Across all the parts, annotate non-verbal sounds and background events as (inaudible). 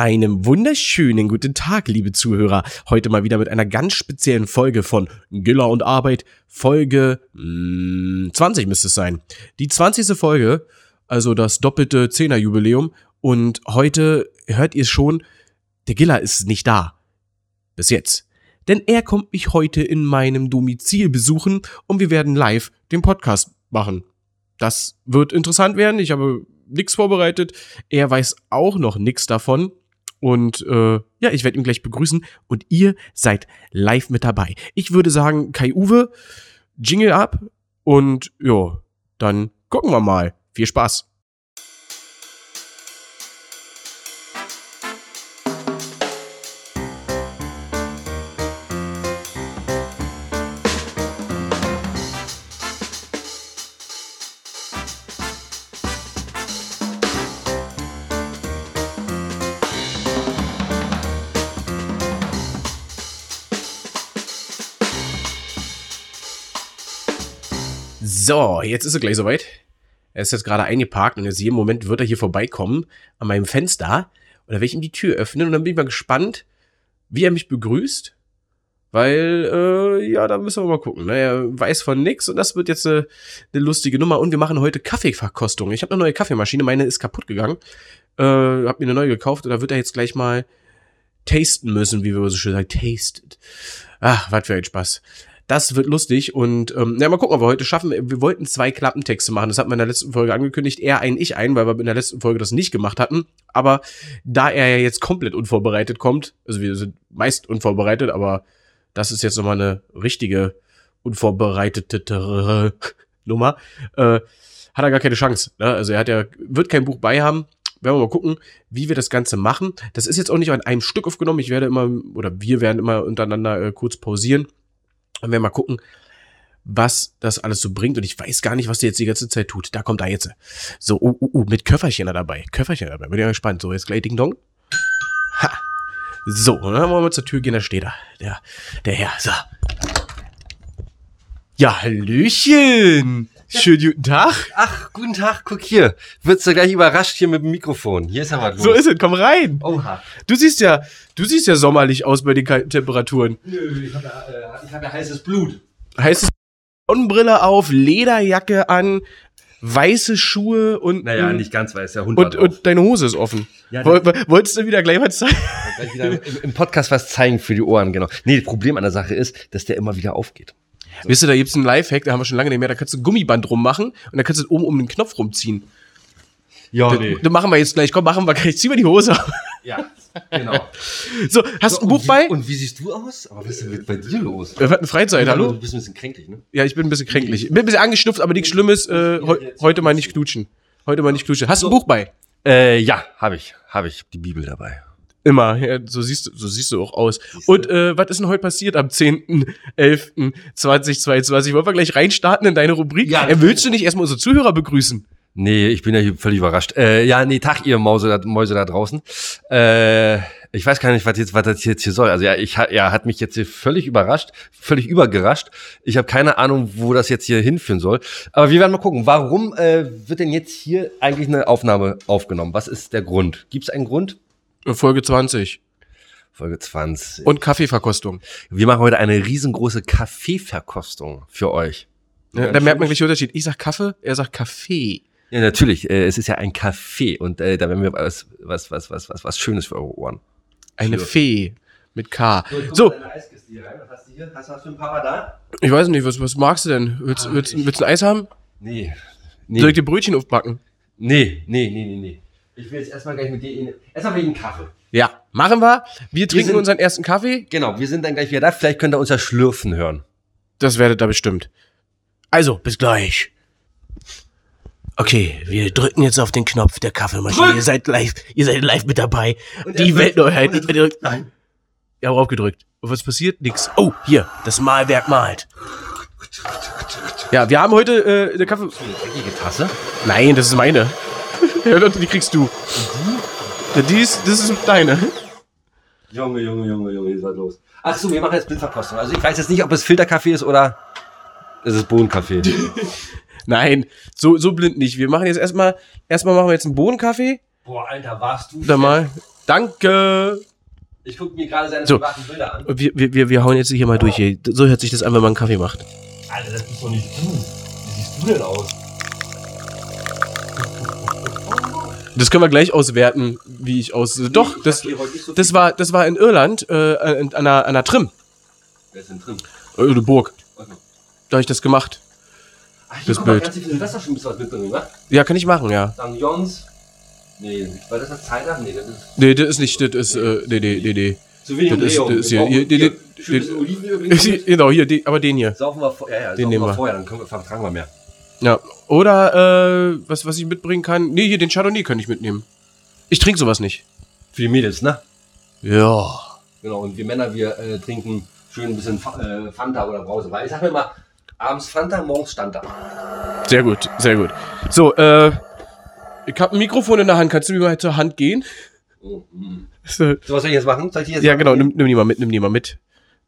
Einem wunderschönen guten Tag, liebe Zuhörer. Heute mal wieder mit einer ganz speziellen Folge von Giller und Arbeit. Folge mh, 20 müsste es sein. Die 20. Folge, also das doppelte Zehner-Jubiläum. Und heute hört ihr schon, der Giller ist nicht da. Bis jetzt. Denn er kommt mich heute in meinem Domizil besuchen und wir werden live den Podcast machen. Das wird interessant werden. Ich habe nichts vorbereitet. Er weiß auch noch nichts davon. Und äh, ja, ich werde ihn gleich begrüßen und ihr seid live mit dabei. Ich würde sagen, Kai Uwe, Jingle ab und ja, dann gucken wir mal. Viel Spaß. So, jetzt ist er gleich soweit. Er ist jetzt gerade eingeparkt und jetzt jeden Moment wird er hier vorbeikommen an meinem Fenster. Und da werde ich ihm die Tür öffnen und dann bin ich mal gespannt, wie er mich begrüßt. Weil, äh, ja, da müssen wir mal gucken. Ne? Er weiß von nix und das wird jetzt eine, eine lustige Nummer. Und wir machen heute Kaffeeverkostung. Ich habe eine neue Kaffeemaschine, meine ist kaputt gegangen. Äh, hab mir eine neue gekauft und da wird er jetzt gleich mal tasten müssen, wie wir so schön sagen. Tasted. Ach, was für ein Spaß. Das wird lustig und ähm, ja, mal gucken, ob wir heute schaffen. Wir wollten zwei Klappentexte machen. Das hatten wir in der letzten Folge angekündigt. Er ein, ich ein, weil wir in der letzten Folge das nicht gemacht hatten. Aber da er ja jetzt komplett unvorbereitet kommt, also wir sind meist unvorbereitet, aber das ist jetzt nochmal eine richtige unvorbereitete (laughs) Nummer, äh, hat er gar keine Chance. Ne? Also er hat ja, wird kein Buch bei haben. Werden wir mal gucken, wie wir das Ganze machen. Das ist jetzt auch nicht an einem Stück aufgenommen. Ich werde immer, oder wir werden immer untereinander äh, kurz pausieren und wir mal gucken, was das alles so bringt. Und ich weiß gar nicht, was der jetzt die ganze Zeit tut. Da kommt er jetzt. So, uh, uh, uh, mit Köfferchen dabei. Köfferchen dabei. Bin ja gespannt. So, jetzt gleich Ding Dong. Ha. So, und dann wollen wir zur Tür gehen. Da steht er. Der, der Herr. So. Ja, Hallöchen. Schönen guten Tag. Ach, guten Tag, guck hier. Wirst du gleich überrascht hier mit dem Mikrofon. Hier ist aber los. So ist es, komm rein. Oha. Du siehst ja, du siehst ja sommerlich aus bei den kalten Temperaturen. Nö, ich habe ja, äh, ich hab ja heißes Blut. Heißt es Sonnenbrille auf, Lederjacke an, weiße Schuhe und Naja, nicht ganz weiß, der Hund und, und deine Hose ist offen. Ja, Woll- Wolltest du wieder gleich was zeigen? Gleich wieder im, im Podcast was zeigen für die Ohren, genau. Nee, das Problem an der Sache ist, dass der immer wieder aufgeht. Wisst ihr, da gibt's einen Lifehack, da haben wir schon lange nicht mehr, da kannst du ein Gummiband rummachen und dann kannst du oben um den Knopf rumziehen. Ja, Das, das machen wir jetzt gleich. Komm, machen wir gleich. Zieh mal die Hose. Ja, genau. (laughs) So, hast du ein Buch wie, bei? Und wie siehst du aus? Aber was ist denn bei dir los? Wir hatten Freizeit, Du hallo? bist ein bisschen kränklich, ne? Ja, ich bin ein bisschen kränklich. Bin ein bisschen angeschnupft, aber nichts Schlimmes. Äh, heu heute mal nicht knutschen. Heute mal nicht knutschen. Hast du ein Buch bei? Äh, ja, habe ich. Habe ich die Bibel dabei. Immer. Ja, so siehst du, so siehst du auch aus. Und äh, was ist denn heute passiert am 10.11.2022? Wollen wir gleich reinstarten in deine Rubrik? Ja, äh, willst du nicht erstmal unsere Zuhörer begrüßen? Nee, ich bin ja hier völlig überrascht. Äh, ja, nee, Tag, ihr Mause da, Mäuse da draußen. Äh, ich weiß gar nicht, was, jetzt, was das jetzt hier soll. Also ja, ich, er hat mich jetzt hier völlig überrascht, völlig übergerascht. Ich habe keine Ahnung, wo das jetzt hier hinführen soll. Aber wir werden mal gucken, warum äh, wird denn jetzt hier eigentlich eine Aufnahme aufgenommen? Was ist der Grund? Gibt es einen Grund? Folge 20. Folge 20. Und Kaffeeverkostung. wir machen heute eine riesengroße Kaffeeverkostung für euch. Ja, da merkt man gleich den Unterschied. Ich sag Kaffee, er sagt Kaffee. Ja, natürlich. Äh, es ist ja ein Kaffee und äh, da werden wir was, was, was, was, was, was Schönes für eure Ohren. Eine Für- Fee. Mit K. So, Hast du hier? Hast du was für ein Papa da? ich weiß nicht, was, was magst du denn? Willst, Ah, willst, willst du ein Eis haben? Nee. Soll ich Nee. dir Brötchen aufbacken? nee, nee, nee, nee, nee. Ich will jetzt erstmal gleich mit dir in. Erstmal wegen Kaffee. Ja, machen wir. Wir trinken sind- unseren ersten Kaffee. Genau, wir sind dann gleich wieder da. Vielleicht könnt ihr uns ja schlürfen hören. Das werdet ihr bestimmt. Also, bis gleich. Okay, wir drücken jetzt auf den Knopf der Kaffeemaschine. Drück! Ihr seid live, ihr seid live mit dabei. Und Die Weltneuheit. Ihr drückt- Nein. Ja, auch aufgedrückt. Und was passiert? Nix. Oh, hier, das Malwerk malt. Ja, wir haben heute äh, eine Kaffee. Eine dreckige Tasse? Nein, das ist meine. Ja, die kriegst du. Ja, die ist, das ist deine. Junge, Junge, Junge, Junge, ihr seid los. Ach so, wir machen jetzt Blindverkostung. Also ich weiß jetzt nicht, ob es Filterkaffee ist oder es ist Bohnenkaffee. (laughs) Nein, so, so blind nicht. Wir machen jetzt erstmal, erstmal machen wir jetzt einen Bohnenkaffee. Boah, Alter, warst du Dann mal. Danke. Ich gucke mir gerade seine So. privaten Bilder an. Wir, wir, wir, wir hauen jetzt hier mal durch. Hier. So hört sich das an, wenn man einen Kaffee macht. Alter, das bist doch nicht du. Wie siehst du denn aus? Das können wir gleich auswerten, wie ich aus. Doch, Ich das, hier so das war, das war in Irland, äh, an, einer, einer Trim. Wer ist denn? Äh, Eine Burg. Okay. Da habe ich das gemacht. Ach, hier Das guck mal, Bild. Ganz viel Silvester schon ein bisschen was mitbringen, ne? Ja, kann ich machen, ja. St. Jons. Nee, war das das Zeitrahmen? Nee, das ist Nee, das ist nicht, das ist, äh, nee, nee, nee, nee. zu wenig Das ist- das ist Wir hier- brauchen hier- hier die- schön ein bisschen Olivenöl bringen wir mit. genau, hier, die, aber den hier. Saufen wir vor, ja, ja, Den saufen nehmen wir wir. vorher, dann können wir, vertragen wir mehr. Ja. Oder, äh, was, was ich mitbringen kann. Nee, hier, den Chardonnay kann ich mitnehmen. Ich trinke sowas nicht. Für die Mädels, ne? Ja. Genau, und wir Männer, wir äh, trinken schön ein bisschen Fa äh, Fanta oder Brause. Weil ich sag mir mal, abends Fanta, morgens Stanta. Sehr gut, sehr gut. So, äh, ich habe ein Mikrofon in der Hand. Kannst du mir mal zur Hand gehen? Oh, mm. So. So, was soll ich jetzt machen? Soll ich jetzt Ja, genau, nimm, nimm die mal mit, nimm die mal mit.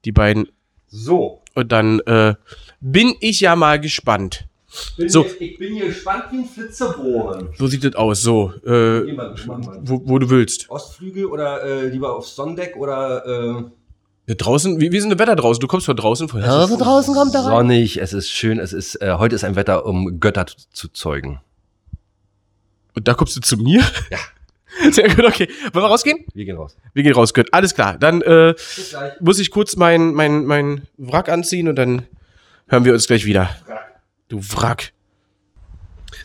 Die beiden. So. Und dann, äh, bin ich ja mal gespannt. Bin So. Ich bin hier gespannt wie ein Flitzebohren. So sieht das aus. So, äh, Geh mal, wo, wo du willst. Ostflügel oder äh, lieber aufs Sonnendeck oder äh, Ja, draußen, wie, wie ist denn das Wetter draußen? Du kommst von draußen. Von Es ist Sonnig, es ist schön, es ist, äh, heute ist ein Wetter, um Götter zu, zeugen. Und da kommst du zu mir? Ja. (laughs) Sehr gut, okay. Wollen wir rausgehen? Wir gehen raus. Wir gehen raus, gut. Alles klar. Dann äh, muss ich kurz mein, mein, mein Wrack anziehen und dann hören wir uns gleich wieder. Du Wrack.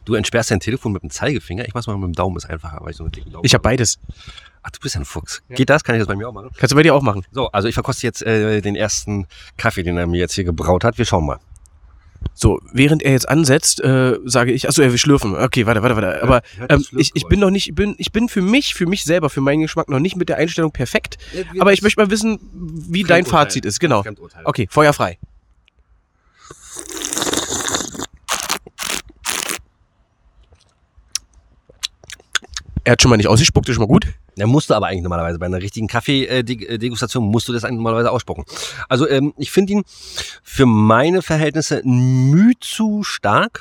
Du entsperrst dein Telefon mit dem Zeigefinger. Ich mach's mal mit dem Daumen, ist einfacher, weil ich so einen dicken Daumen Ich habe beides. Ach, du bist ja ein Fuchs. Geht das? Kann ich das bei mir auch machen? Kannst du bei dir auch machen. So, also ich verkoste jetzt äh, den ersten Kaffee, den er mir jetzt hier gebraut hat. Wir schauen mal. So, während er jetzt ansetzt, äh, sage ich, achso, er will schlürfen. Okay, warte, warte, warte. Aber ähm, ich, ich bin noch nicht, ich bin, ich bin für mich, für mich selber, für meinen Geschmack noch nicht mit der Einstellung perfekt. Aber ich möchte mal wissen, wie dein. Fazit ist. Genau. Okay, feuerfrei. Er hat schon mal nicht ausgespuckt, ist schon mal gut. Der musste aber eigentlich normalerweise bei einer richtigen Kaffee-Degustation musst du das eigentlich normalerweise ausspucken. Also ähm, ich finde ihn für meine Verhältnisse müh zu stark.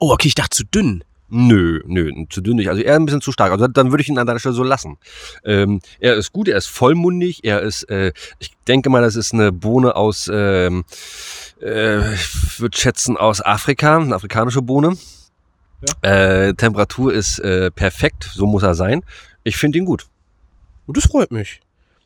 Oh, okay, ich dachte zu dünn. Nö, nö, zu dünn nicht. Also eher ein bisschen zu stark. Also dann würde ich ihn an deiner Stelle so lassen. Ähm, er ist gut, er ist vollmundig, er ist, äh, ich denke mal, das ist eine Bohne aus, ähm, äh, ich würde schätzen, aus Afrika, eine afrikanische Bohne. Äh, Temperatur ist äh, perfekt, so muss er sein. Ich finde ihn gut. Und das freut mich.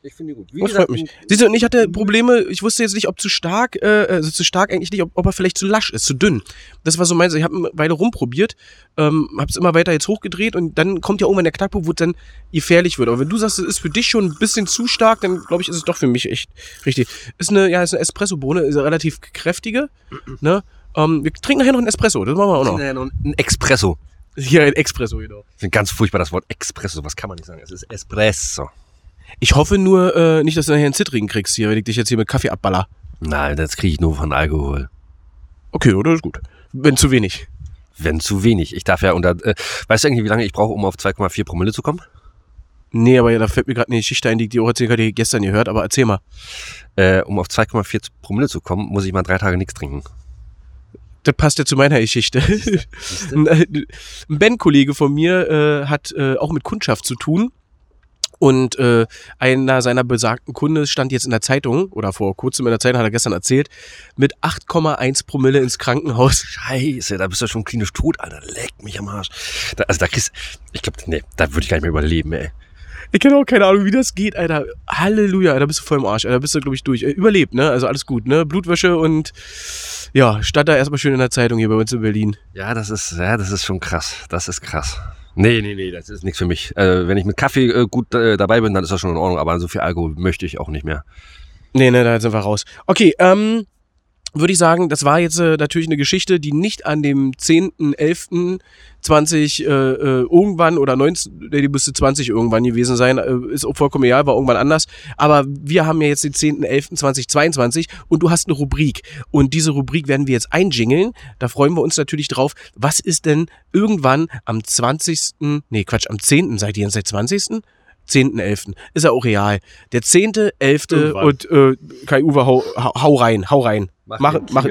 Ich finde ihn gut. Wie Das freut mich. Siehst du, und ich hatte Probleme, ich wusste jetzt nicht, ob zu stark, äh, also zu stark eigentlich nicht, ob, ob er vielleicht zu lasch ist, zu dünn. Das war so meins, ich habe eine Weile rumprobiert, ähm, habe es immer weiter jetzt hochgedreht und dann kommt ja irgendwann der Knackpunkt, wo es dann gefährlich wird. Aber wenn du sagst, es ist für dich schon ein bisschen zu stark, dann glaube ich, ist es doch für mich echt richtig. Ist eine, ja, ist eine Espresso-Bohne, ist eine relativ kräftige, ne? Ähm, wir trinken nachher noch einen Espresso, das machen wir auch noch. Ja, noch ein Espresso. Hier ein Espresso, genau. Ich finde ganz furchtbar das Wort Espresso. Was kann man nicht sagen? Es ist Espresso. Ich hoffe nur, äh, nicht, dass du nachher einen Zittrigen kriegst hier, wenn ich dich jetzt hier mit Kaffee abballer. Nein, das kriege ich nur von Alkohol. Okay, oder? Ist gut. Wenn zu wenig. Wenn zu wenig. Ich darf ja unter. Äh, weißt du eigentlich, wie lange ich brauche, um auf 2,4 Promille zu kommen? Nee, aber ja, da fällt mir gerade eine Geschichte ein, die ich dir auch erzählen kann, die ich gestern gehört, aber erzähl mal. Äh, um auf 2,4 Promille zu kommen, muss ich mal drei Tage nichts trinken. Das passt ja zu meiner Geschichte. (laughs) ein äh, Ben-Kollege von mir äh, hat äh, auch mit Kundschaft zu tun. Und äh, einer seiner besagten Kunde stand jetzt in der Zeitung, oder vor kurzem in der Zeitung, hat er gestern erzählt, mit 8,1 Promille ins Krankenhaus. Scheiße, da bist du schon klinisch tot, Alter. Leck mich am Arsch. Da, also da kriegst ich glaube, nee, da würde ich gar nicht mehr überleben, ey. Ich kenne auch keine Ahnung, wie das geht, Alter. Halleluja, da bist du voll im Arsch. Alter, Da bist du, glaube ich, durch. Äh, Überlebt, ne? Also alles gut, ne? Blutwäsche und ja, stand da erstmal schön in der Zeitung hier bei uns in Berlin. Ja, das ist, ja, das ist schon krass. Das ist krass. Nee, nee, nee, das ist nichts für mich. Äh, wenn ich mit Kaffee äh, gut äh, dabei bin, dann ist das schon in Ordnung, aber so viel Alkohol möchte ich auch nicht mehr. Nee, ne, da sind wir raus. Okay, ähm, würde ich sagen, das war jetzt äh, natürlich eine Geschichte, die nicht an dem 10.11.20 äh, äh, irgendwann oder 19, nee, die müsste 20 irgendwann gewesen sein, äh, ist auch vollkommen egal, war irgendwann anders. Aber wir haben ja jetzt den 10.11.2022 und du hast eine Rubrik. Und diese Rubrik werden wir jetzt einjingeln. Da freuen wir uns natürlich drauf. Was ist denn irgendwann am 20., nee, Quatsch, am 10., seid ihr jetzt seit 20.? 10.11. Ist ja auch real. Der 10.11. Irgendwann. und äh, Kai Uwe, hau, hau rein, hau rein. Mach, mach, mach.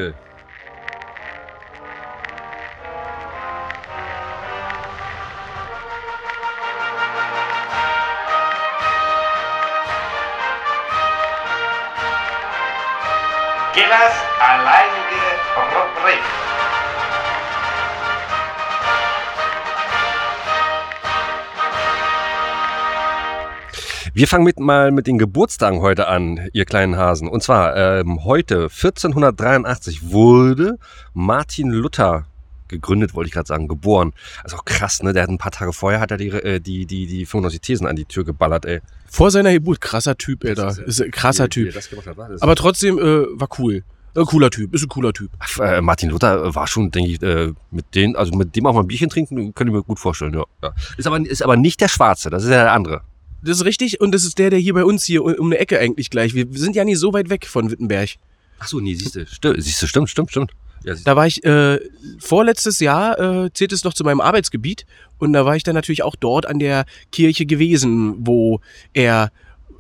Gillers alleinige Rubrik. Wir fangen mit, mal mit den Geburtstagen heute an, ihr kleinen Hasen. Und zwar ähm, heute, 1483, wurde Martin Luther gegründet, wollte ich gerade sagen, geboren. Also auch krass, ne? Der hat ein paar Tage vorher hat er die, äh, die, die, die 95 Thesen an die Tür geballert, ey. Vor seiner Geburt, krasser Typ, Alter. Das Ist ein krasser Wie- wie er Typ. das gemacht hat, Aber trotzdem äh, war cool. Ein cooler Typ, ist ein cooler Typ. Ach, äh, Martin Luther war schon, denke ich, äh, mit den, also mit dem auch mal ein Bierchen trinken, könnte ich mir gut vorstellen, ja. ja. Ist, aber, ist aber nicht der Schwarze, das ist ja der andere. Das ist richtig und das ist der, der hier bei uns hier um eine Ecke eigentlich gleich. Wir sind ja nicht so weit weg von Wittenberg. Ach so, nee, siehst du, sti siehst du, stimmt, stimmt, stimmt. Ja, Da war ich äh, vorletztes Jahr, äh, zählt es noch zu meinem Arbeitsgebiet und da war ich dann natürlich auch dort an der Kirche gewesen, wo er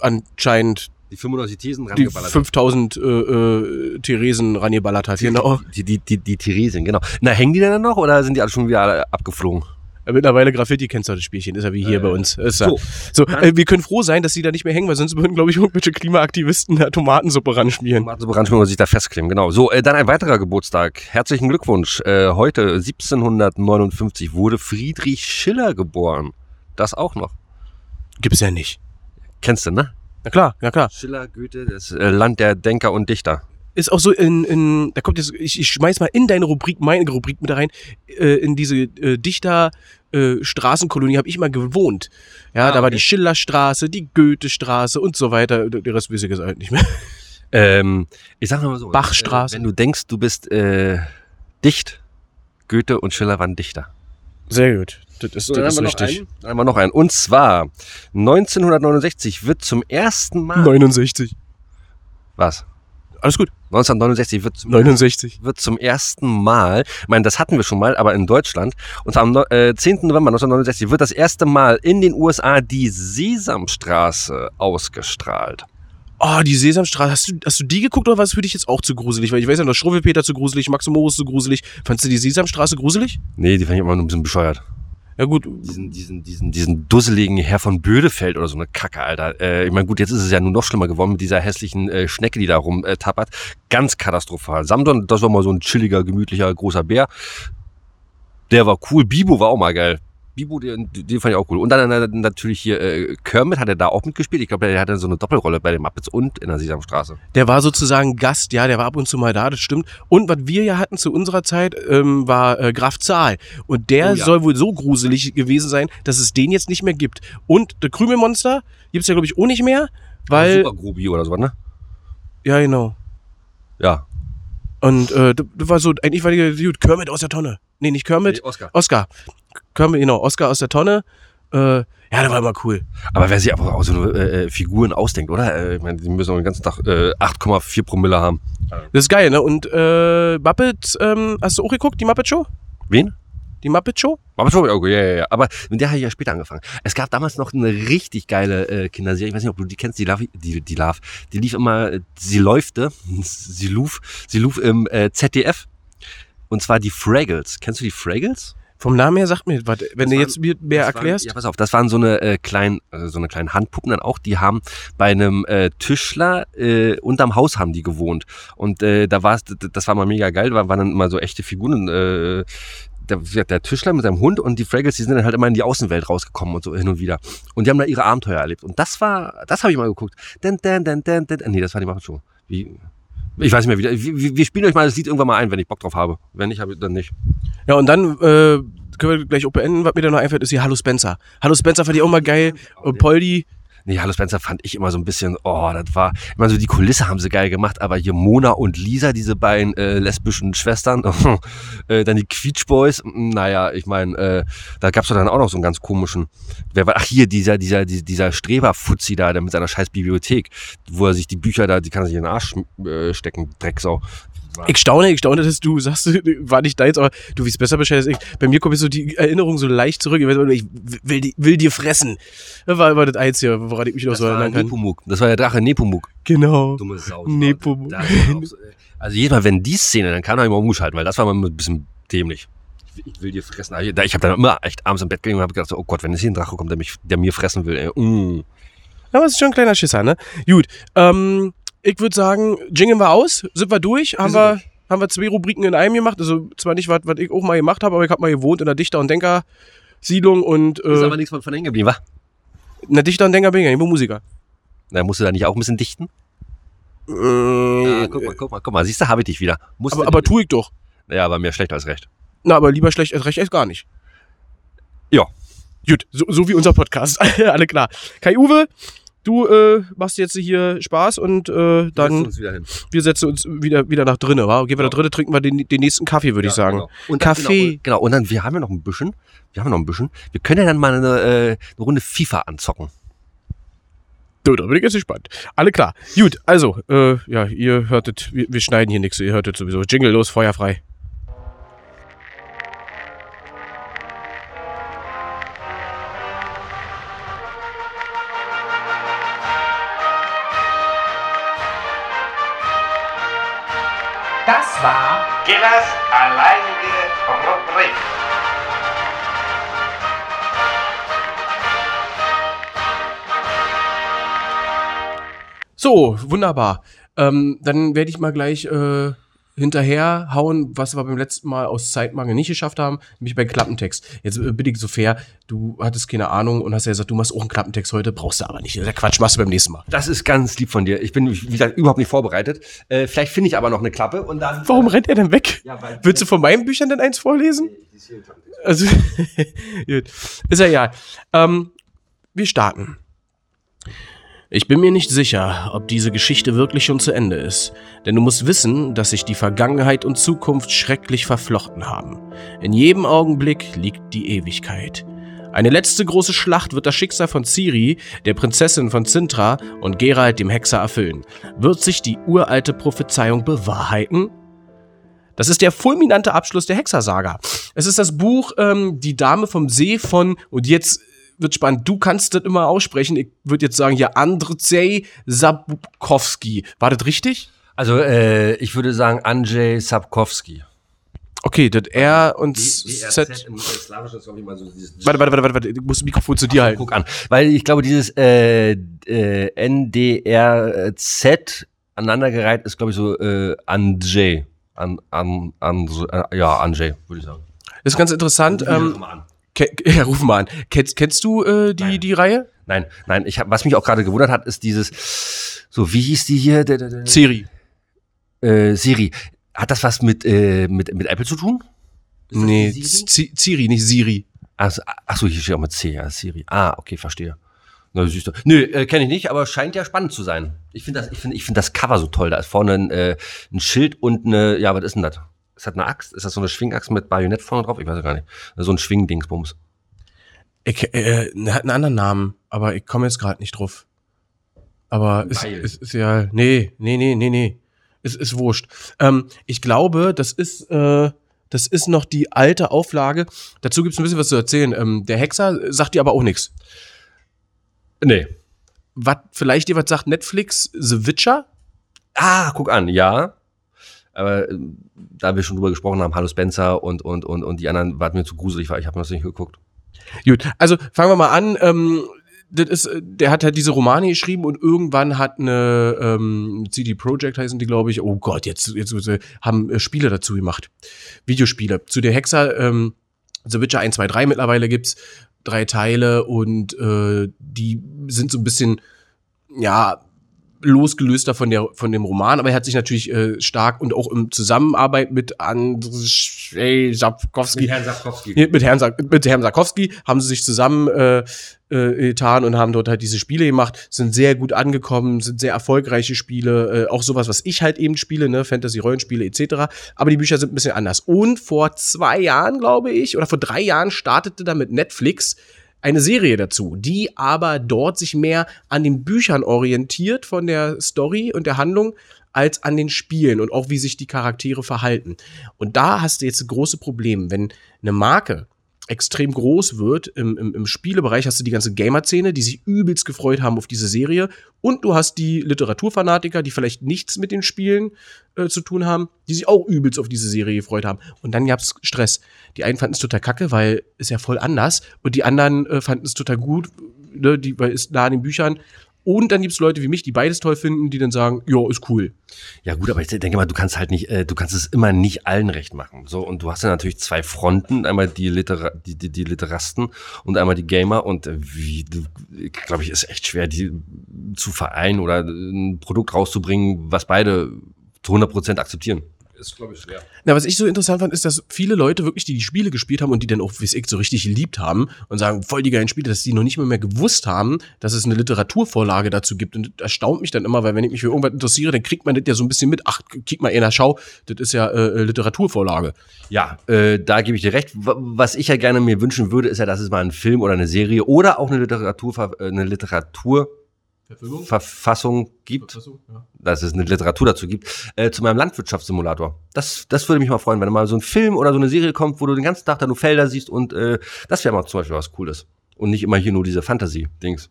anscheinend die 95 Thesen die rangeballert hat. 5000 äh, äh, Theresen rangeballert hat. Genau. Die, die, die, die Theresien, genau. Na, hängen die denn noch oder sind die alle schon wieder abgeflogen? Mittlerweile Graffiti kennst du das Spielchen, ist ja wie hier Äh, bei uns. Ist ja. so, So, äh, wir können froh sein, dass sie da nicht mehr hängen, weil sonst würden, glaube ich, irgendwelche Klimaaktivisten da Tomatensuppe ranschmieren. Martin Soberanschmier muss sich da festkleben, genau. So, äh, dann ein weiterer Geburtstag. Herzlichen Glückwunsch. Äh, heute, 1759, wurde Friedrich Schiller geboren. Das auch noch. Gibt's ja nicht. Kennst du, ne? Na klar, ja klar. Schiller, Goethe, das äh, Land der Denker und Dichter. Ist auch so in, in da kommt jetzt, ich, ich schmeiß mal in deine Rubrik, meine Rubrik mit rein, äh, in diese äh, Dichter äh, Straßenkolonie habe ich mal gewohnt. Ja, Ah, da war okay. die Schillerstraße, die Goethestraße und so weiter. Der Rest weiß ich jetzt halt nicht mehr. (laughs) Ähm, ich sag mal so. Bachstraße. Wenn du denkst, du bist äh, dicht, Goethe und Schiller waren Dichter. Sehr gut. Das ist, So, das ist noch richtig. haben wir noch einen. Und zwar 1969 wird zum ersten Mal. 69. Was? Alles gut. 1969 wird zum 69. wird zum ersten Mal, ich meine, das hatten wir schon mal, aber in Deutschland, und am neu- äh, 10. November 1969 wird das erste Mal in den USA die Sesamstraße ausgestrahlt. Oh, die Sesamstraße. Hast du, hast du die geguckt oder war es für dich jetzt auch zu gruselig? Weil ich weiß ja, das Schrubbelpeter zu gruselig, Max und Moritz zu gruselig. Fandst du die Sesamstraße gruselig? Nee, die fand ich immer nur ein bisschen bescheuert. Ja gut. Diesen, diesen, diesen, diesen dusseligen Herr von Bödefeld oder so eine Kacke, Alter. Äh, ich meine, gut, jetzt ist es ja nur noch schlimmer geworden mit dieser hässlichen äh, Schnecke, die da rum äh. Ganz katastrophal. Samson, das war mal so ein chilliger, gemütlicher, großer Bär. Der war cool. Bibo war auch mal geil. Bibo, den, den fand ich auch cool. Und dann natürlich hier äh, Kermit hat er da auch mitgespielt. Ich glaube, der hatte so eine Doppelrolle bei den Muppets und in der Sesamstraße. Der war sozusagen Gast, ja, der war ab und zu mal da, das stimmt. Und was wir ja hatten zu unserer Zeit, ähm, war äh, Graf Zahl. Und der Oh ja. soll wohl so gruselig gewesen sein, dass es den jetzt nicht mehr gibt. Und der Krümelmonster gibt's ja, glaube ich, auch nicht mehr, weil. Super Grobi oder so, ne? Ja, genau. Ja. Und äh, das das war so, eigentlich war die gut, Kermit aus der Tonne. Nee, nicht Kermit, Nee, Oscar. Oscar. Kermit, genau, Oscar aus der Tonne. Äh, ja, der war immer cool. Aber wer sich aber auch so äh, äh, Figuren ausdenkt, oder? Äh, ich meine, die müssen auch den ganzen Tag äh, 8,4 Promille haben. Das ist geil, ne? Und äh, Muppet, ähm, hast du auch geguckt, die Muppet Show? Wen? Die Muppet Show? Aber schon, ja, ja, ja. Aber mit der habe ich ja später angefangen. Es gab damals noch eine richtig geile äh, Kinderserie. Ich weiß nicht, ob du die kennst, die Love, die, die Love. Die lief immer, äh, sie läufte, (laughs) sie lief, sie lief im äh, ZDF. Und zwar die Fraggles. Kennst du die Fraggles? Vom Namen her sagt mir, was, wenn Das du waren- jetzt mir mehr erklärst. Waren, ja, pass auf, das waren so eine äh, kleinen, äh, so eine kleinen Handpuppen dann auch. Die haben bei einem äh, Tischler äh, unterm Haus haben die gewohnt. Und äh, da war es, das war mal mega geil. Da waren dann immer so echte Figuren. Äh, der, der Tischler mit seinem Hund und die Fraggles, die sind dann halt immer in die Außenwelt rausgekommen und so hin und wieder. Und die haben da ihre Abenteuer erlebt. Und das war, das habe ich mal geguckt. Dun, dun, dun, dun, dun. Nee, das war die Muppet Show. Wie, ich weiß nicht mehr, wie, wir, wir spielen euch mal das Lied irgendwann mal ein, wenn ich Bock drauf habe. Wenn nicht, habe ich dann nicht. Ja, und dann äh, können wir gleich auch beenden. Was mir da noch einfällt, ist hier Hallo Spencer. Hallo Spencer fand ich auch mal geil. Und Poldi. Nee, Hallo Spencer fand ich immer so ein bisschen, oh, das war, ich meine, so die Kulisse haben sie geil gemacht, aber hier Mona und Lisa, diese beiden äh, lesbischen Schwestern, (laughs) äh, dann die Quietsch Boys, mm, naja, ich meine, äh, da gab's doch dann auch noch so einen ganz komischen, wer war, ach hier, dieser, dieser, dieser, dieser Streberfuzzi da, der mit seiner scheiß Bibliothek, wo er sich die Bücher da, die kann er sich in den Arsch äh, stecken, Drecksau. Ich staune, ich staune, dass du sagst, (laughs) war nicht deins, aber du weißt besser Bescheid als ich. Bei mir kommt jetzt so die Erinnerung so leicht zurück. Ich, weiß, ich will, die- will dir fressen. Das war immer das Einzige, woran ich mich noch Das so erinnern kann. Nepomuk, das war der Drache Nepomuk. Genau. Dumme Sau. Nepomuk. So, äh, Also jedes Mal, wenn die Szene, dann kann er immer umschalten, weil das war mal ein bisschen dämlich. Ich will- Ich will dir fressen. Also Ich habe dann immer echt abends im Bett gelegen und habe gedacht, oh Gott, wenn jetzt hier ein Drache kommt, der, mich, der mir fressen will. Ey. Mm. Aber es ist schon ein kleiner Schisser, ne? Gut. Ähm, ich würde sagen, jingeln wir aus, sind wir durch, haben sind wir, haben wir zwei Rubriken in einem gemacht. Also zwar nicht, was was ich auch mal gemacht habe, aber ich habe mal gewohnt in der Dichter- und Denker-Siedlung und Ist äh, aber nichts von von hängen geblieben, wa? in der Dichter- und Denker bin ich ja nur Musiker. Na, musst du da nicht auch ein bisschen dichten? Äh, Ja, guck mal, guck mal, guck mal. Siehst du, habe ich dich wieder. Musst aber aber tue ich doch. Ja, aber mir schlecht als recht. Na, aber lieber schlecht als recht als gar nicht. Ja. Gut, so, so wie unser Podcast. (laughs) Alle klar. Kai Uwe, du äh, machst jetzt hier Spaß und äh, Setzen dann uns wieder hin. wir setzen uns wieder, wieder nach drinnen, wa? Gehen wir Ja. nach drinnen, trinken wir den, den nächsten Kaffee, würde ich sagen. Genau. Und dann, Kaffee. Genau, genau, und dann, wir haben ja noch ein bisschen, wir haben noch ein bisschen, wir können ja dann mal eine, äh, eine Runde FIFA anzocken. Du, da bin ich jetzt gespannt. Alle klar. Gut, also, äh, ja, ihr hörtet, wir, wir schneiden hier nichts, ihr hörtet sowieso. Jingle los, Feuer frei. Das war Gillers alleinige Rubrik. So, wunderbar. Ähm, dann werde ich mal gleich äh, hinterher hauen, was wir beim letzten Mal aus Zeitmangel nicht geschafft haben, nämlich bei Klappentext. Jetzt äh, bin ich so fair, du hattest keine Ahnung und hast ja gesagt, du machst auch einen Klappentext heute, brauchst du aber nicht. Der Quatsch machst du beim nächsten Mal. Das ist ganz lieb von dir. Ich bin, wie gesagt, überhaupt nicht vorbereitet. Äh, vielleicht finde ich aber noch eine Klappe und dann. Warum rennt er denn weg? Ja. Willst du von meinen Büchern denn eins vorlesen? Also, (laughs) gut. Ist ja ja. Ähm, wir starten. Ich bin mir nicht sicher, ob diese Geschichte wirklich schon zu Ende ist. Denn du musst wissen, dass sich die Vergangenheit und Zukunft schrecklich verflochten haben. In jedem Augenblick liegt die Ewigkeit. Eine letzte große Schlacht wird das Schicksal von Ciri, der Prinzessin von Sintra und Geralt dem Hexer erfüllen. Wird sich die uralte Prophezeiung bewahrheiten? Das ist der fulminante Abschluss der Hexersaga. Es ist das Buch ähm, Die Dame vom See von, und jetzt wird spannend, du kannst das immer aussprechen, ich würde jetzt sagen, ja, Andrzej Sapkowski. War das richtig? Also, äh, ich würde sagen, Andrzej Sapkowski. Okay, das R und Z. Warte, warte, warte, warte, ich muss das Mikrofon zu dir halten. Guck an. Weil ich glaube, dieses äh, äh, NDRZ aneinandergereiht ist, glaube ich, so äh, Andrzej. An, an, an, äh, ja, Andrzej, würde ich sagen. Das ist ganz interessant. Ähm. Ke (laughs) ja, ruf mal an. Kennst, kennst du äh, die, Nein. die Reihe? Nein, nein, ich hab, was mich auch gerade gewundert hat, ist dieses, so, wie hieß die hier? Der, der, der, Ciri. äh, Siri. Hat das was mit, äh, mit, mit Apple zu tun? Nee, Siri? Ciri, nicht Siri. Ach, ach so, hier steht auch mit C, ja, Siri. Ah, okay, verstehe. Na, siehst du. Nö, äh, kenne ich nicht, aber scheint ja spannend zu sein. Ich finde das, ich finde, ich finde das Cover so toll. Da ist vorne ein, äh, ein Schild und eine, ja, was ist denn das? Ist das eine Axt? Ist das so eine Schwingaxt mit Bajonett vorne drauf? Ich weiß gar nicht. So ein Schwingdingsbums. Ich, äh, hat einen anderen Namen, aber ich komme jetzt gerade nicht drauf. Aber es Weil. ist, ist ja, nee, nee, nee, nee, nee. Es ist wurscht. Ähm, ich glaube, das ist, äh, das ist noch die alte Auflage. Dazu gibt es ein bisschen was zu erzählen. Ähm, der Hexer sagt dir aber auch nichts. Nee. Was vielleicht dir was sagt Netflix, The Witcher? Ah, guck an, ja. Aber äh, da wir schon drüber gesprochen haben, Hallo Spencer und, und, und, und die anderen, war mir zu gruselig, weil ich habe mir das nicht geguckt. Gut, also fangen wir mal an. Ähm, das ist, äh, der hat halt diese Romane geschrieben und irgendwann hat eine ähm, CD Projekt heißen die, glaube ich. Oh Gott, jetzt, jetzt äh, haben äh, Spiele dazu gemacht. Videospiele. Zu der Hexer, ähm, The Witcher 1, 2, 3 mittlerweile gibt's drei Teile und äh, die sind so ein bisschen, ja, losgelöster von der von dem Roman, aber er hat sich natürlich äh, stark und auch im Zusammenarbeit mit Andrzej Sapkowski Herrn Sapkowski. mit Herrn, Sa mit Herrn Sarkowski haben sie sich zusammen äh, äh, getan und haben dort halt diese Spiele gemacht, sind sehr gut angekommen, sind sehr erfolgreiche Spiele, äh, auch sowas, was ich halt eben spiele, ne, Fantasy-Rollenspiele etc. Aber die Bücher sind ein bisschen anders. Und vor zwei Jahren, glaube ich, oder vor drei Jahren startete da mit Netflix eine Serie dazu, die aber dort sich mehr an den Büchern orientiert von der Story und der Handlung als an den Spielen und auch wie sich die Charaktere verhalten. Und da hast du jetzt ein großes Problem, wenn eine Marke extrem groß wird im, im, im Spielebereich, hast du die ganze Gamer-Szene, die sich übelst gefreut haben auf diese Serie und du hast die Literaturfanatiker, die vielleicht nichts mit den Spielen äh, zu tun haben, die sich auch übelst auf diese Serie gefreut haben. Und dann gab's Stress. Die einen fanden es total kacke, weil ist ja voll anders und die anderen äh, fanden es total gut, ne, die, weil ist nah an den Büchern Und dann gibt's Leute wie mich, die beides toll finden, die dann sagen, ja, ist cool. Ja gut, aber ich denke mal, du kannst halt nicht, äh, du kannst es immer nicht allen recht machen. So und du hast ja natürlich zwei Fronten, einmal die, Litera die, die, die Literasten und einmal die Gamer und äh, wie, glaube ich, ist echt schwer, die zu vereinen oder ein Produkt rauszubringen, was beide zu 100% akzeptieren. Ist, glaube ich, schwer. Na, was ich so interessant fand, ist, dass viele Leute wirklich, die die Spiele gespielt haben und die dann auch, wie ich, so richtig geliebt haben und sagen, voll die geilen Spiele, dass die noch nicht mal mehr gewusst haben, dass es eine Literaturvorlage dazu gibt. Und das erstaunt mich dann immer, weil wenn ich mich für irgendwas interessiere, dann kriegt man das ja so ein bisschen mit. Ach, kick mal in der Schau, das ist ja äh, Literaturvorlage. Ja, äh, da gebe ich dir recht. Was ich ja gerne mir wünschen würde, ist ja, dass es mal einen Film oder eine Serie oder auch eine Literatur, äh, eine Literatur Verfilmung? Verfassung gibt, Verfassung, ja. dass es eine Literatur dazu gibt, äh, zu meinem Landwirtschaftssimulator. Das, das würde mich mal freuen, wenn mal so ein Film oder so eine Serie kommt, wo du den ganzen Tag da nur Felder siehst und äh, das wäre mal zum Beispiel was Cooles. Und nicht immer hier nur diese Fantasy-Dings.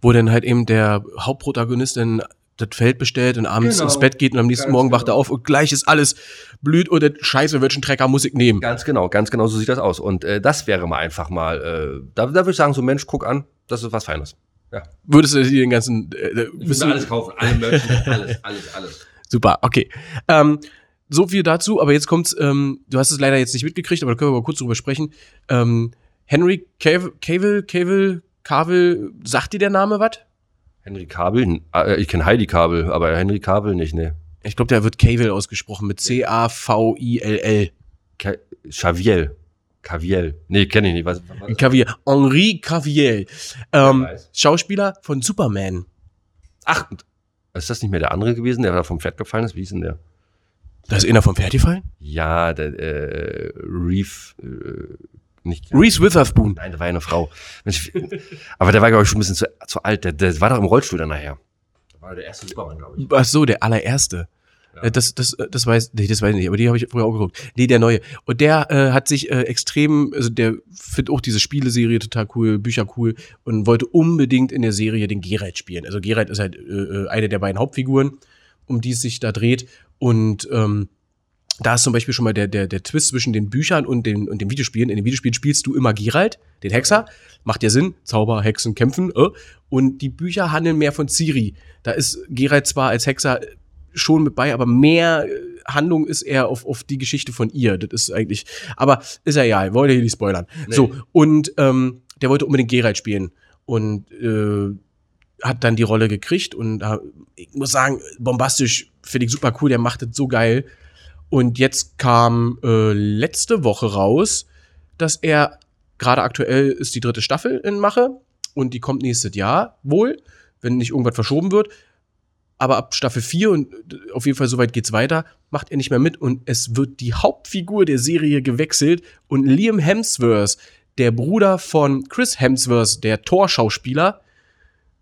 Wo dann halt eben der Hauptprotagonist dann das Feld bestellt und abends genau. ins Bett geht und am nächsten ganz Morgen wacht er genau. auf und gleich ist alles blüht oder scheiße, welchen Trecker muss ich nehmen. Ganz genau, ganz genau so sieht das aus. Und äh, das wäre mal einfach mal, äh, da, da würde ich sagen, so Mensch, guck an, das ist was Feines. Ja. Würdest du dir den ganzen. Äh, ich würde alles kaufen, alle Merchandise, alles, alles, alles. Super, okay. Ähm, so viel dazu, aber jetzt kommt's, ähm, du hast es leider jetzt nicht mitgekriegt, aber da können wir mal kurz drüber sprechen. Ähm, Henry Cavill, Cavill, Cavill, sagt dir der Name was? Henry Cavill? Äh, ich kenne Heidi Cavill, aber Henry Cavill nicht, ne. Ich glaube, der wird Cavill ausgesprochen mit C-A-V-I-L-L. Xavier. Caviel. Nee, kenne ich nicht. Was, was Caviel. Henri Caviel. Ähm, Schauspieler von Superman. Ach, ist das nicht mehr der andere gewesen, der da vom Pferd gefallen ist? Wie ist denn der? Da ist einer vom Pferd gefallen? Ja, der äh, Reef, äh, nicht. Reese Witherspoon. Nein, der war ja eine Frau. (laughs) aber der war, glaube ich, schon ein bisschen zu, zu alt. Der, der war doch im Rollstuhl dann nachher. Der war der erste Superman, glaube ich. Ach so, der allererste. Äh, das, das, das weiß, nee, das weiß ich nicht, aber die habe ich früher auch geguckt. Nee, der neue. Und der äh, hat sich äh, extrem, also der findet auch diese Spieleserie total cool, Bücher cool und wollte unbedingt in der Serie den Geralt spielen. Also Geralt ist halt äh, äh, eine der beiden Hauptfiguren, um die es sich da dreht. Und ähm, da ist zum Beispiel schon mal der, der, der Twist zwischen den Büchern und den, und den Videospielen. In den Videospielen spielst du immer Geralt, den Hexer. Macht ja Sinn. Zauber, Hexen, Kämpfen. Äh. Und die Bücher handeln mehr von Ciri. Da ist Geralt zwar als Hexer schon mit bei, aber mehr äh, Handlung ist eher auf, auf die Geschichte von ihr. Das ist eigentlich, aber ist ja ja, wollte hier nicht spoilern. Nee. So, und ähm, der wollte unbedingt Geralt spielen und äh, hat dann die Rolle gekriegt und äh, ich muss sagen, bombastisch, finde ich super cool, der macht das so geil. Und jetzt kam äh, letzte Woche raus, dass er gerade aktuell ist die dritte Staffel in Mache und die kommt nächstes Jahr wohl, wenn nicht irgendwas verschoben wird aber ab Staffel 4 und auf jeden Fall soweit geht's weiter, macht er nicht mehr mit und es wird die Hauptfigur der Serie gewechselt und Liam Hemsworth, der Bruder von Chris Hemsworth, der Torschauspieler,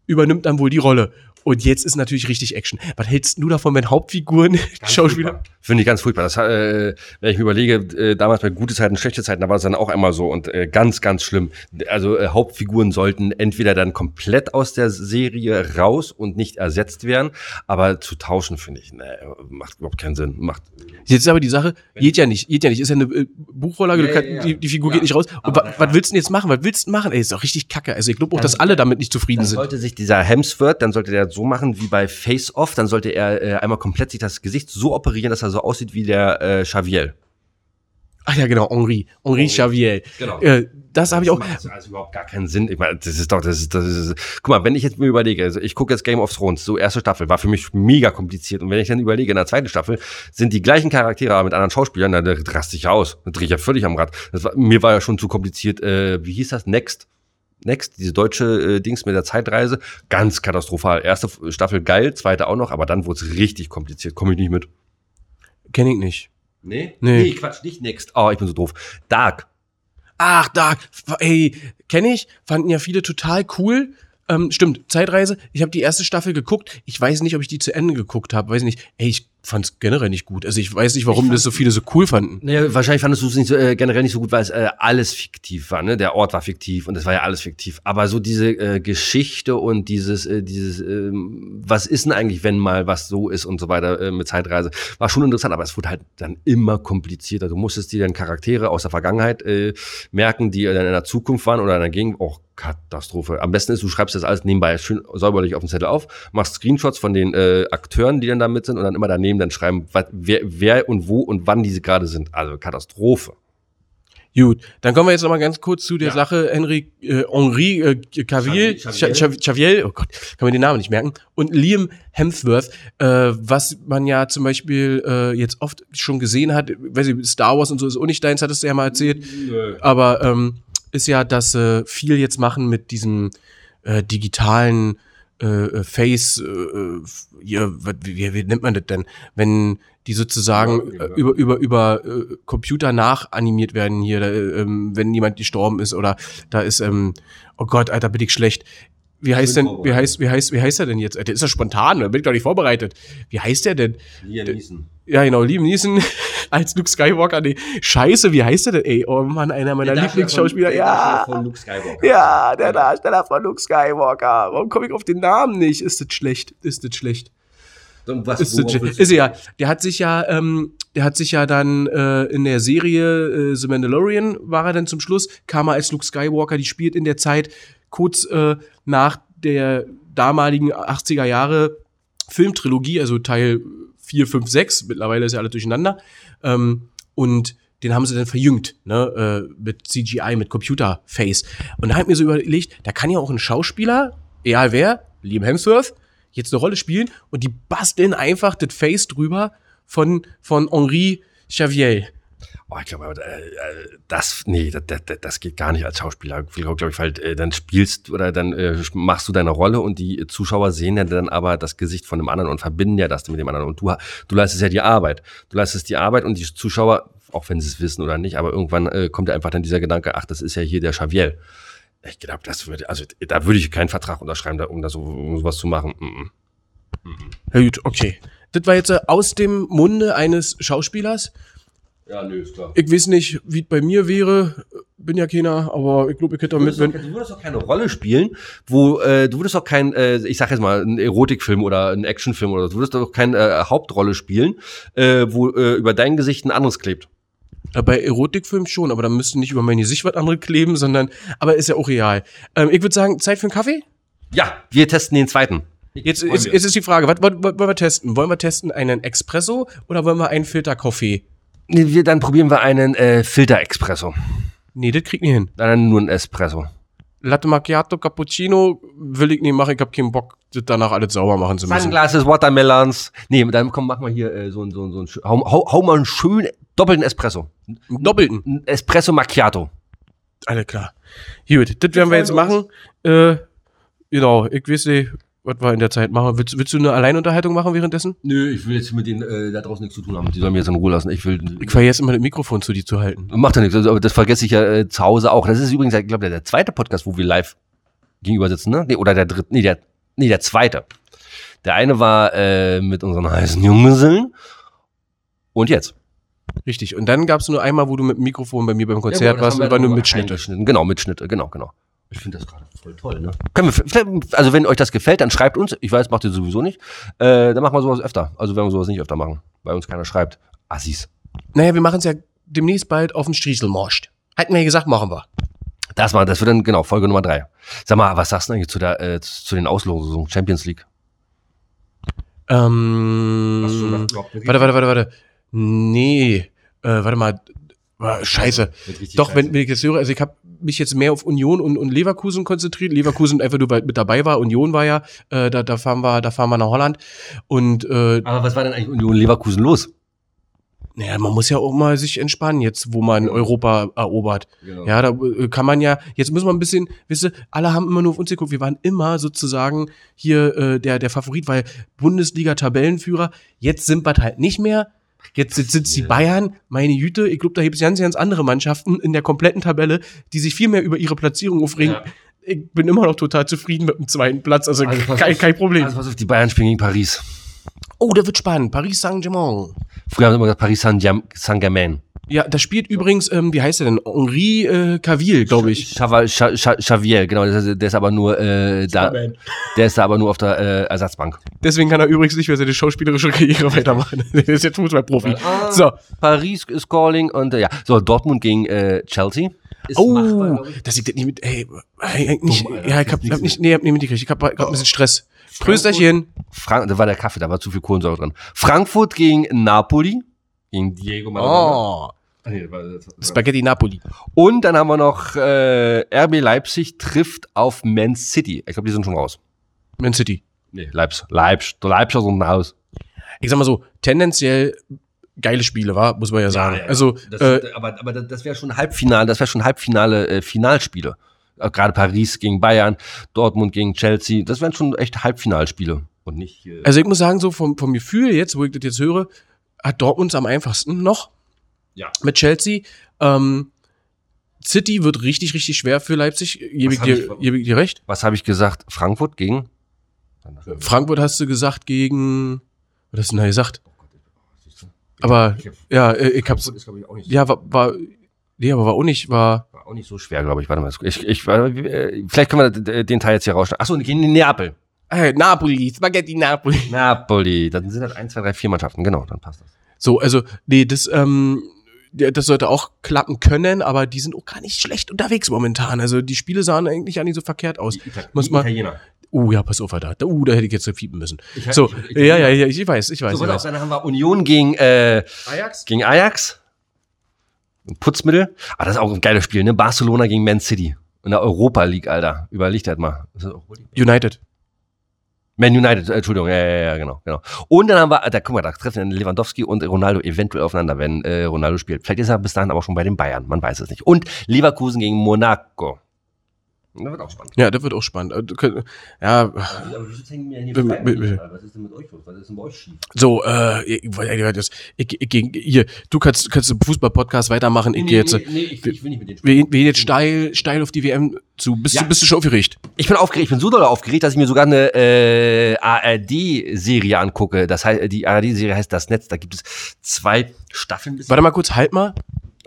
übernimmt dann wohl die Rolle. Und jetzt ist natürlich richtig Action. Was hältst du davon, wenn Hauptfiguren (laughs) Schauspieler? Finde ich ganz furchtbar. Das, äh, wenn ich mir überlege, äh, damals bei gute Zeiten, schlechte Zeiten, da war es dann auch einmal so und äh, ganz, ganz schlimm. Also äh, Hauptfiguren sollten entweder dann komplett aus der Serie raus und nicht ersetzt werden, aber zu tauschen finde ich, ne, macht überhaupt keinen Sinn. Macht Jetzt ist aber die Sache, geht ja nicht, geht ja nicht. Ist ja eine äh, Buchvorlage, ja, ja, ja. Die, die, Figur geht nicht raus. Und wa, was willst du denn jetzt machen? Was willst du machen? Ey, ist doch richtig kacke. Also ich glaube auch, dass alle damit nicht zufrieden dann sind. sollte sich dieser Hemsworth, dann sollte der so machen wie bei Face Off, dann sollte er äh, einmal komplett sich das Gesicht so operieren, dass er so aussieht wie der äh, Xavier. Ach ja, genau, Henri. Henri Xavier. Genau. Äh, das habe ich auch. Das macht also überhaupt gar keinen Sinn. Ich meine, das ist doch, das ist, das ist. Guck mal, wenn ich jetzt mir überlege, also ich gucke jetzt Game of Thrones, so erste Staffel, war für mich mega kompliziert. Und wenn ich dann überlege, in der zweiten Staffel sind die gleichen Charaktere, aber mit anderen Schauspielern, dann raste ich aus. Dann drehe ich ja völlig am Rad. Das war, mir war ja schon zu kompliziert. Äh, wie hieß das? Next. Next, diese deutsche äh, Dings mit der Zeitreise, ganz katastrophal. Erste Staffel geil, zweite auch noch, aber dann wurde es richtig kompliziert. Komme ich nicht mit. Kenne ich nicht. Nee? Nee. Nee, Quatsch, nicht Next. Oh, ich bin so doof. Dark. Ach, Dark. Ey, kenne ich. Fanden ja viele total cool. Ähm, stimmt, Zeitreise. Ich habe die erste Staffel geguckt. Ich weiß nicht, ob ich die zu Ende geguckt habe. Weiß nicht. Ey, ich fand es generell nicht gut. Also ich weiß nicht, warum das so viele so cool fanden. Naja, wahrscheinlich fandest du es nicht so, äh, generell nicht so gut, weil es äh, alles fiktiv war. Ne? Der Ort war fiktiv und es war ja alles fiktiv. Aber so diese äh, Geschichte und dieses, äh, dieses, äh, was ist denn eigentlich, wenn mal was so ist und so weiter äh, mit Zeitreise, war schon interessant. Aber es wurde halt dann immer komplizierter. Du musstest dir dann Charaktere aus der Vergangenheit äh, merken, die dann in der Zukunft waren oder in der Gegenwart. Katastrophe. Am besten ist, du schreibst das alles nebenbei schön säuberlich auf den Zettel auf, machst Screenshots von den äh, Akteuren, die dann da mit sind und dann immer daneben dann schreiben, wat, wer, wer und wo und wann diese gerade sind. Also Katastrophe. Gut, dann kommen wir jetzt noch mal ganz kurz zu der Ja. Sache Henry, äh, Henri äh, Cavill. Chaviel, oh Gott, kann man den Namen nicht merken, und Liam Hemsworth, äh, was man ja zum Beispiel äh, jetzt oft schon gesehen hat, weiß ich, Star Wars und so ist auch nicht deins, hattest du ja mal erzählt, aber ähm, ist ja, dass äh, viel jetzt machen mit diesem äh, digitalen äh, äh, Face, äh, äh, ja, wat- wie, wie nennt man das denn, wenn die sozusagen Ja, äh, über über über äh, Computer nachanimiert werden hier, da, äh, ähm, wenn jemand gestorben ist oder da ist, ähm, oh Gott, Alter, bin ich schlecht. Wie heißt denn, wie heißt, wie heißt, wie heißt er denn jetzt? Der ist ja spontan, da bin ich doch nicht vorbereitet. Wie heißt der denn? Liam Neeson. Ja, genau, Liam Neeson (laughs) (laughs) als Luke Skywalker. Nee, scheiße, wie heißt der denn? Ey, oh Mann, einer meiner Lieblingsschauspieler. Ja, Von Luke Skywalker. ja, der Darsteller von Luke Skywalker. Warum komme ich auf den Namen nicht? Ist das schlecht? Ist das schlecht? Was, Ist, du- ist ja. Der hat sich ja, ähm, der hat sich ja dann äh, in der Serie äh, The Mandalorian war er dann zum Schluss, kam er als Luke Skywalker, die spielt in der Zeit kurz äh, nach der damaligen 80er Jahre Filmtrilogie, also Teil 4, 5, 6, mittlerweile ist ja alles durcheinander. Ähm, und den haben sie dann verjüngt, ne, äh, mit CGI, mit Computerface. Und da hat mir so überlegt, da kann ja auch ein Schauspieler, egal wer, Liam Hemsworth, jetzt eine Rolle spielen und die basteln einfach das Face drüber von, von Henri Xavier. Oh, ich glaube, äh, äh, das, nee, das, das, das geht gar nicht als Schauspieler. Ich glaube, ich halt, äh, dann spielst oder dann äh, machst du deine Rolle und die Zuschauer sehen ja dann aber das Gesicht von dem anderen und verbinden ja das mit dem anderen. Und du, du leistest ja die Arbeit. Du leistest die Arbeit und die Zuschauer, auch wenn sie es wissen oder nicht, aber irgendwann äh, kommt ja einfach dann dieser Gedanke, ach, das ist ja hier der Xavier. Ich glaube, das würde, also da würde ich keinen Vertrag unterschreiben, da, um da so um sowas zu machen. Mm, mm. Ja gut, okay. Das war jetzt äh, aus dem Munde eines Schauspielers. Ja, nö, ist klar. Ich weiß nicht, wie es bei mir wäre. Bin ja keiner, aber ich glaube, ich hätte Du damit, doch, du würdest doch keine Rolle spielen, wo äh, du würdest doch kein, äh, ich sag jetzt mal, ein Erotikfilm oder ein Actionfilm oder so, du würdest doch keine äh, Hauptrolle spielen, äh, wo äh, über dein Gesicht ein anderes klebt. Bei Erotikfilmen schon, aber dann müsste nicht über meine Sicht was andere kleben, sondern, aber ist ja auch real. Ähm, ich würde sagen, Zeit für einen Kaffee? Ja, wir testen den zweiten. Jetzt, jetzt, jetzt ist die Frage, was, was, was wollen wir testen? Wollen wir testen einen Espresso oder wollen wir einen Filter-Kaffee? Wir, dann probieren wir einen äh, Filter-Espresso. Nee, das kriegt nicht hin. Dann nur ein Espresso. Latte Macchiato, Cappuccino will ich nicht machen, ich hab keinen Bock, das danach alles sauber machen zu müssen. Sunglasses, Watermelons. Nee, dann komm, machen wir hier äh, so, ein- so, ein- so ein, hau, hau, hau mal einen schönen doppelten Espresso. Einen Doppelten. Ein Espresso Macchiato. Alles klar. Gut, das werden wir jetzt machen. Äh, genau, ich weiß nicht, was wir in der Zeit machen. Willst, willst du eine Alleinunterhaltung machen währenddessen? Nö, ich will jetzt mit denen äh, da draußen nichts zu tun haben. Die sollen mir jetzt in Ruhe lassen. Ich will. Ich vergesse immer das Mikrofon zu dir zu halten. Macht ja nichts, also, aber das vergesse ich ja äh, zu Hause auch. Das ist übrigens, ich glaube, der, der zweite Podcast, wo wir live gegenüber sitzen, ne? Nee, oder der dritte, nee, der, nee, der zweite. Der eine war äh, mit unseren heißen Junggesellen. Und jetzt. Richtig. Und dann gab es nur einmal, wo du mit dem Mikrofon bei mir beim Konzert das warst, und war nur Mitschnitte. Genau, Mitschnitte, genau, genau. Ich finde das gerade voll toll, ne? Können wir, also wenn euch das gefällt, dann schreibt uns. Ich weiß, macht ihr sowieso nicht. Äh, dann machen wir sowas öfter. Also wenn wir sowas nicht öfter machen, weil uns keiner schreibt. Assis. Naja, wir machen es ja demnächst bald auf dem Strieselmorscht. Hatten wir ja gesagt, machen wir. Das war, das wird dann, genau, Folge Nummer drei. Sag mal, was sagst du eigentlich zu der, äh, zu den Auslosungen Champions League? Ähm, warte, warte, warte, warte. Nee, äh, warte mal. Scheiße. Doch, wenn, wenn ich das höre, also ich habe mich jetzt mehr auf Union und, und Leverkusen konzentriert. Leverkusen einfach nur, weil mit dabei war. Union war ja, äh, da, da fahren wir, da fahren wir nach Holland. Und äh, Aber was war denn eigentlich Union Leverkusen los? naja, man muss ja auch mal sich entspannen, jetzt, wo man Europa erobert. Genau. Ja, da äh, kann man ja, jetzt muss man ein bisschen, wisst ihr, alle haben immer nur auf uns geguckt, wir waren immer sozusagen hier äh, der, der Favorit, weil Bundesliga-Tabellenführer, jetzt sind wir halt nicht mehr. Jetzt sind's die Bayern, meine Güte, ich glaube, da gibt es ganz, ganz andere Mannschaften in der kompletten Tabelle, die sich viel mehr über ihre Platzierung aufregen. Ja. Ich bin immer noch total zufrieden mit dem zweiten Platz, also, Also kein, auf. kein Problem. Also pass auf, die Bayern spielen gegen Paris. oh, da wird spannend. Paris Saint-Germain. Früher haben sie immer gesagt Paris Saint-Germ- Saint-Germain. Ja, da spielt übrigens, ähm, wie heißt er denn? Henri äh, Cavill, glaube ich. Chava- Cha- Cha- Xavier, genau, der ist, der ist aber nur äh, da, (laughs) der ist da aber nur auf der äh, Ersatzbank. Deswegen kann er übrigens nicht mehr seine schauspielerische Karriere weitermachen. (laughs) Der ist jetzt Fußballprofi. So. Paris ist calling und äh, ja, so Dortmund gegen äh, Chelsea. Ist Oh, machbar, das nicht mit, ey, ey nicht, Dumm, Alter. ja, ich hab, hab nicht, nee, hab nicht mitgekriegt. Ich hab grad ein bisschen Stress. Prösterchen. Frank, da war der Kaffee, da war zu viel Kohlensäure dran. Frankfurt gegen Napoli. Gegen Diego Maradona. Oh, Ah, nee, war- Spaghetti Napoli. Und dann haben wir noch äh, RB Leipzig trifft auf Man City. Ich glaube, die sind schon raus. Man City. Nee, Leipzig. Leipzig. Der Leipziger sind raus. Ich sag mal so, tendenziell geile Spiele, war, muss man ja sagen. Also, das, äh, aber, aber das wäre schon Halbfinale, das wäre schon Halbfinale, äh, Finalspiele. Äh, Gerade Paris gegen Bayern, Dortmund gegen Chelsea, das wären schon echt Halbfinalspiele. Und nicht. Äh, also ich muss sagen, so vom, vom Gefühl jetzt, wo ich das jetzt höre, hat Dortmund am einfachsten noch. Ja. Mit Chelsea. Ähm, City wird richtig, richtig schwer für Leipzig. Gebe ich, dir, ich- gebe ich dir recht. was habe ich gesagt? Frankfurt gegen? Frankfurt hast du gesagt gegen. Was hast du denn da gesagt? Aber, ja, äh, ich hab's. Ist, ich, auch nicht, Ja, war, war. Nee, aber war auch nicht, war. war auch nicht so schwer, glaube ich. Warte mal. Ich, ich, äh, vielleicht können wir den Teil jetzt hier rausschneiden. Achso, gegen Neapel. Äh, Napoli, Spaghetti Napoli. Napoli. Dann sind das 1, 2, 3, 4 Mannschaften. Genau, dann passt das. So, also, nee, das, ähm, das sollte auch klappen können, aber die sind auch gar nicht schlecht unterwegs momentan. Also die Spiele sahen eigentlich gar nicht so verkehrt aus. Muss man- Italiener. Oh ja, pass auf, Alter. Da, uh, da hätte ich jetzt so fiepen müssen. Ich- So, ich- ich- ja, ja, ja, ich weiß, ich weiß. So, ich weiß. dann haben wir Union gegen, äh, Ajax? gegen Ajax. Ein Putzmittel. Ah, das ist auch ein geiles Spiel, ne? Barcelona gegen Man City. In der Europa League, Alter. Überleg das mal. Das United. Man United, äh, Entschuldigung, ja, ja, ja, genau, genau. Und dann haben wir, da guck mal, da treffen Lewandowski und Ronaldo eventuell aufeinander, wenn äh, Ronaldo spielt. Vielleicht ist er bis dahin aber schon bei den Bayern, man weiß es nicht. Und Leverkusen gegen Monaco. Das wird auch spannend. Ja, das wird auch spannend. Äh, Ja, Aber wieso hängen mir hier mit- Was ist denn mit euch los? Was ist denn bei euch schief? so, äh, ich, ich, ich, hier, du kannst, kannst im Fußball-Podcast weitermachen. Ich gehe jetzt, äh, nee, ich, ich will nicht mit denen wir, wir gehen jetzt steil, steil auf die WM zu. Bist, Ja. du, bist du schon aufgeregt? Ich bin aufgeregt, ich bin so doll aufgeregt, dass ich mir sogar eine äh, ARD-Serie angucke. Das heißt, die ARD-Serie heißt Das Netz. Da gibt es zwei Staffeln. Warte mal kurz, halt mal.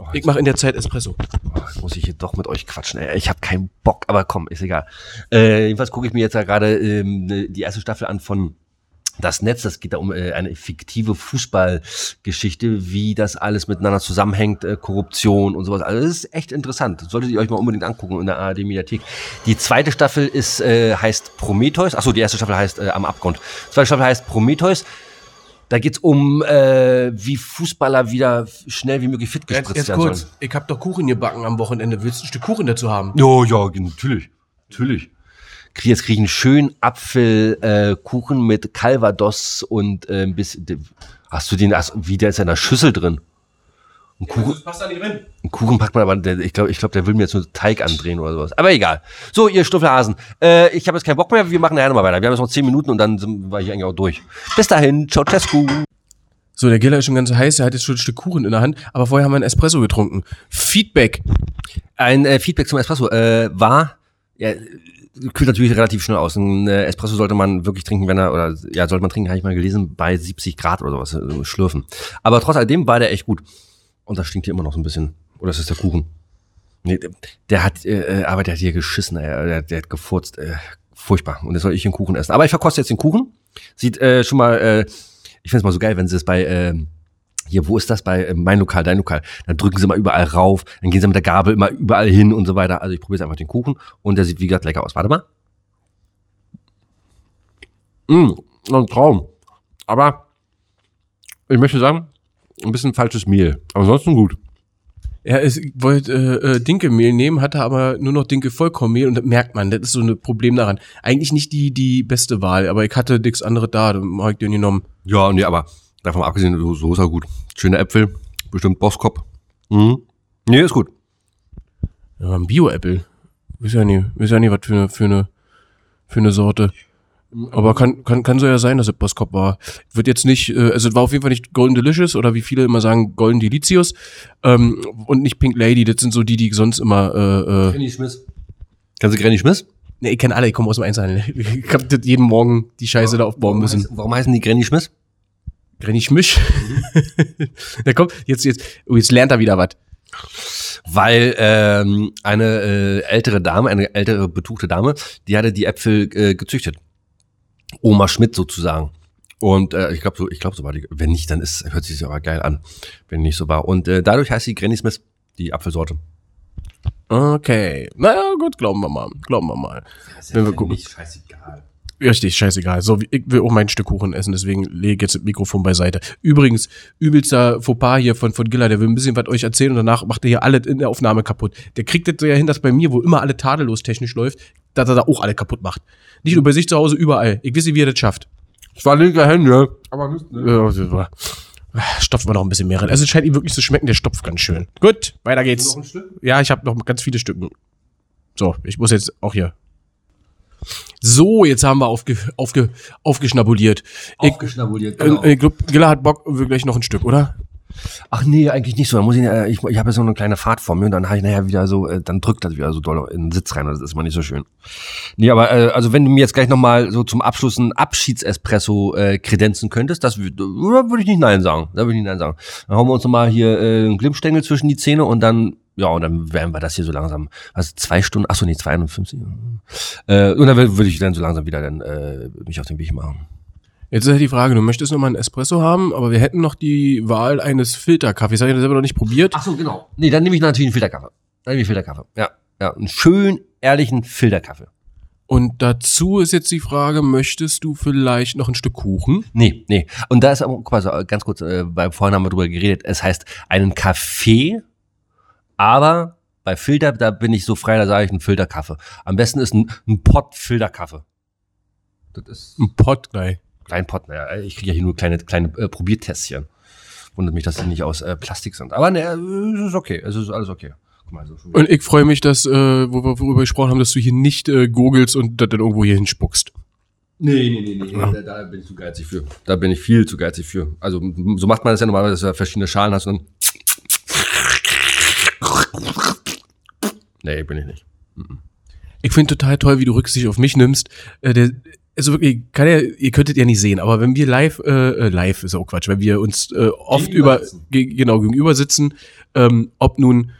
Oh, Ich mache in der Zeit Espresso. oh, jetzt muss ich hier doch mit euch quatschen. Ey. Ich habe keinen Bock, aber komm, ist egal. Äh, jedenfalls gucke ich mir jetzt ja gerade ähm, ne- die erste Staffel an von das Netz, das geht da um äh, eine fiktive Fußballgeschichte, wie das alles miteinander zusammenhängt, äh, Korruption und sowas. Also das ist echt interessant. Solltet ihr euch mal unbedingt angucken in der ARD Mediathek. Die zweite Staffel ist äh, heißt Prometheus. Achso, die erste Staffel heißt äh, Am Abgrund. Die zweite Staffel heißt Prometheus. Da geht's um, äh, wie Fußballer wieder schnell wie möglich fit Jetzt, gespritzt jetzt werden kurz. sollen. Ich hab doch Kuchen gebacken am Wochenende. Willst du ein Stück Kuchen dazu haben? Ja, ja, natürlich. Natürlich. Jetzt krieg ich einen schönen Apfelkuchen äh, mit Calvados und äh, ein bisschen. Hast du den, wie der ist in der Schüssel drin? Ein Kuchen, passt da nicht drin. einen Kuchen packt man aber, der, ich glaube, ich glaub, der will mir jetzt nur Teig andrehen oder sowas. Aber egal. So, ihr Stuffelhasen. Äh, ich habe jetzt keinen Bock mehr, wir machen nachher nochmal weiter. Wir haben jetzt noch zehn Minuten und dann sind wir hier eigentlich auch durch. Bis dahin, ciao, Cescu. So, der Giller ist schon ganz heiß. Er hat jetzt schon ein Stück Kuchen in der Hand. Aber vorher haben wir einen Espresso getrunken. Feedback. Ein äh, Feedback zum Espresso äh, war, ja, kühlt natürlich relativ schnell aus. Ein äh, Espresso sollte man wirklich trinken, wenn er, oder ja, sollte man trinken, habe ich mal gelesen, bei 70 Grad oder sowas, äh, schlürfen. Aber trotz alledem war der echt gut. Und das stinkt hier immer noch so ein bisschen. Oder ist das der Kuchen? Nee, der, hat, äh, aber der hat hier geschissen, ey, der, der hat gefurzt. Äh, furchtbar. Und jetzt soll ich den Kuchen essen. Aber ich verkoste jetzt den Kuchen. Sieht äh, schon mal, äh, ich find's mal so geil, wenn sie es bei, ähm, hier, wo ist das bei äh, mein Lokal, dein Lokal? Dann drücken sie mal überall rauf, dann gehen sie mit der Gabel immer überall hin und so weiter. Also ich probiere jetzt einfach den Kuchen und der sieht wie gesagt lecker aus. Warte mal. Mmh, ein Traum. Aber ich möchte sagen, ein bisschen falsches Mehl. Aber ansonsten gut. Er ist, wollte äh, äh, Dinkelmehl nehmen, hatte aber nur noch Dinkel Vollkornmehl und das merkt man, das ist so ein Problem daran. Eigentlich nicht die die beste Wahl, aber ich hatte nichts anderes da, dann hab ich den genommen. Ja, nee, aber davon abgesehen, so, so ist er gut. Schöne Äpfel, bestimmt Bosskopf. Mhm. Nee, ist gut. Ja, ein Bio-Apple. Weiß ja weiß ja nicht, was für eine, für eine, für eine Sorte. Aber kann, kann, kann so ja sein, dass es Boskop war. Wird jetzt nicht, äh, also es war auf jeden Fall nicht Golden Delicious oder wie viele immer sagen, Golden Delicious. Ähm, und nicht Pink Lady, das sind so die, die sonst immer, äh, äh, Granny Schmiss. Kennst du Granny Schmiss? ne, ich kenne alle, ich komme aus dem Einzelhandel. Ich hab das jeden Morgen die Scheiße da aufbauen müssen. Heißt, warum heißen die Granny Schmiss? Granny Schmisch. (laughs) da kommt, jetzt, jetzt, oh, jetzt lernt er wieder was. Weil ähm, eine äh, ältere Dame, eine ältere betuchte Dame, die hatte die Äpfel äh, gezüchtet. Oma Schmidt sozusagen. Und äh, ich glaube, so, ich glaube, so war die. Wenn nicht, dann ist, hört sich aber geil an, wenn nicht so war. Und äh, dadurch heißt die Granny Smith die Apfelsorte. Okay. Na gut, glauben wir mal. Glauben wir mal. Wenn wir gucken. Nicht scheißegal. Richtig, scheißegal. So, ich will auch mein Stück Kuchen essen, deswegen lege ich jetzt das Mikrofon beiseite. Übrigens, übelster Fauxpas hier von, von Gilla, der will ein bisschen was euch erzählen und danach macht er hier alles in der Aufnahme kaputt. Der kriegt das so ja hin, dass bei mir, wo immer alle tadellos technisch läuft, dass er da auch alle kaputt macht. Nicht nur bei sich zu Hause, überall. Ich weiß nicht, wie er das schafft. Es war linker Hände. Aber nicht, ne? War- Stopfen wir noch ein bisschen mehr rein. Also es scheint ihm wirklich zu schmecken, der stopft ganz schön. Gut, weiter geht's. Noch ein Stück? Ja, ich habe noch ganz viele Stücken. So, ich muss jetzt auch hier. So, jetzt haben wir aufge, aufge, aufgeschnabuliert. Ich, Aufgeschnabuliert. äh, Genau. ich glaub, Gilla hat Bock, wir gleich noch ein Stück, oder? Ach nee, eigentlich nicht so. Da muss ich, äh, ich, ich habe ja so eine kleine Fahrt vor mir und dann habe ich nachher wieder so, äh, dann drückt das wieder so doll in den Sitz rein. und Das ist mal nicht so schön. Nee, aber äh, also wenn du mir jetzt gleich nochmal so zum Abschluss ein Abschiedsespresso äh, kredenzen könntest, das wü- da würde ich nicht nein sagen. Da würde ich nicht nein sagen. Dann hauen wir uns nochmal hier äh, einen Glimmstängel zwischen die Zähne und dann, ja, und dann werden wir das hier so langsam, was, zwei Stunden, ach so, nee, 52. Äh, und dann würde ich dann so langsam wieder dann äh, mich auf den Weg machen. Jetzt ist halt die Frage, du möchtest noch mal einen Espresso haben, aber wir hätten noch die Wahl eines Filterkaffees. Habe ich das selber noch nicht probiert. Ach so, genau. Nee, dann nehme ich natürlich einen Filterkaffee. Dann nehme ich Filterkaffee. Ja, ja, einen schön ehrlichen Filterkaffee. Und dazu ist jetzt die Frage, möchtest du vielleicht noch ein Stück Kuchen? Nee, nee. Und da ist aber, guck mal, so, ganz kurz, äh, weil vorhin haben wir drüber geredet, es heißt einen Kaffee, aber bei Filter, da bin ich so frei, da sage ich einen Filterkaffee. Am besten ist ein, ein Pott Filterkaffee. Das ist Ein Pott gleich. klein Pott, naja, ich kriege ja hier nur kleine, kleine äh, Probiertässchen. Wundert mich, dass die nicht aus äh, Plastik sind. Aber ne, es ist okay, es ist alles okay. Mal, so Und ich freue mich, dass, äh, wo wir worüber gesprochen haben, dass du hier nicht äh, gurgelst und das dann irgendwo hier hinspuckst. Nee, nee, nee, nee, da, da bin ich zu geizig für. Da bin ich viel zu geizig für. Also so macht man das ja normalerweise, dass du verschiedene Schalen hast und dann. Nee, bin ich nicht. Ich finde total toll, wie du Rücksicht auf mich nimmst. Äh, der, also wirklich, kann ja, ihr könntet ja nicht sehen, aber wenn wir live, äh, äh, live ist auch Quatsch, wenn wir uns äh, oft Gegenüber über, sitzen. ge genau, gegenüber sitzen, ähm, ob nun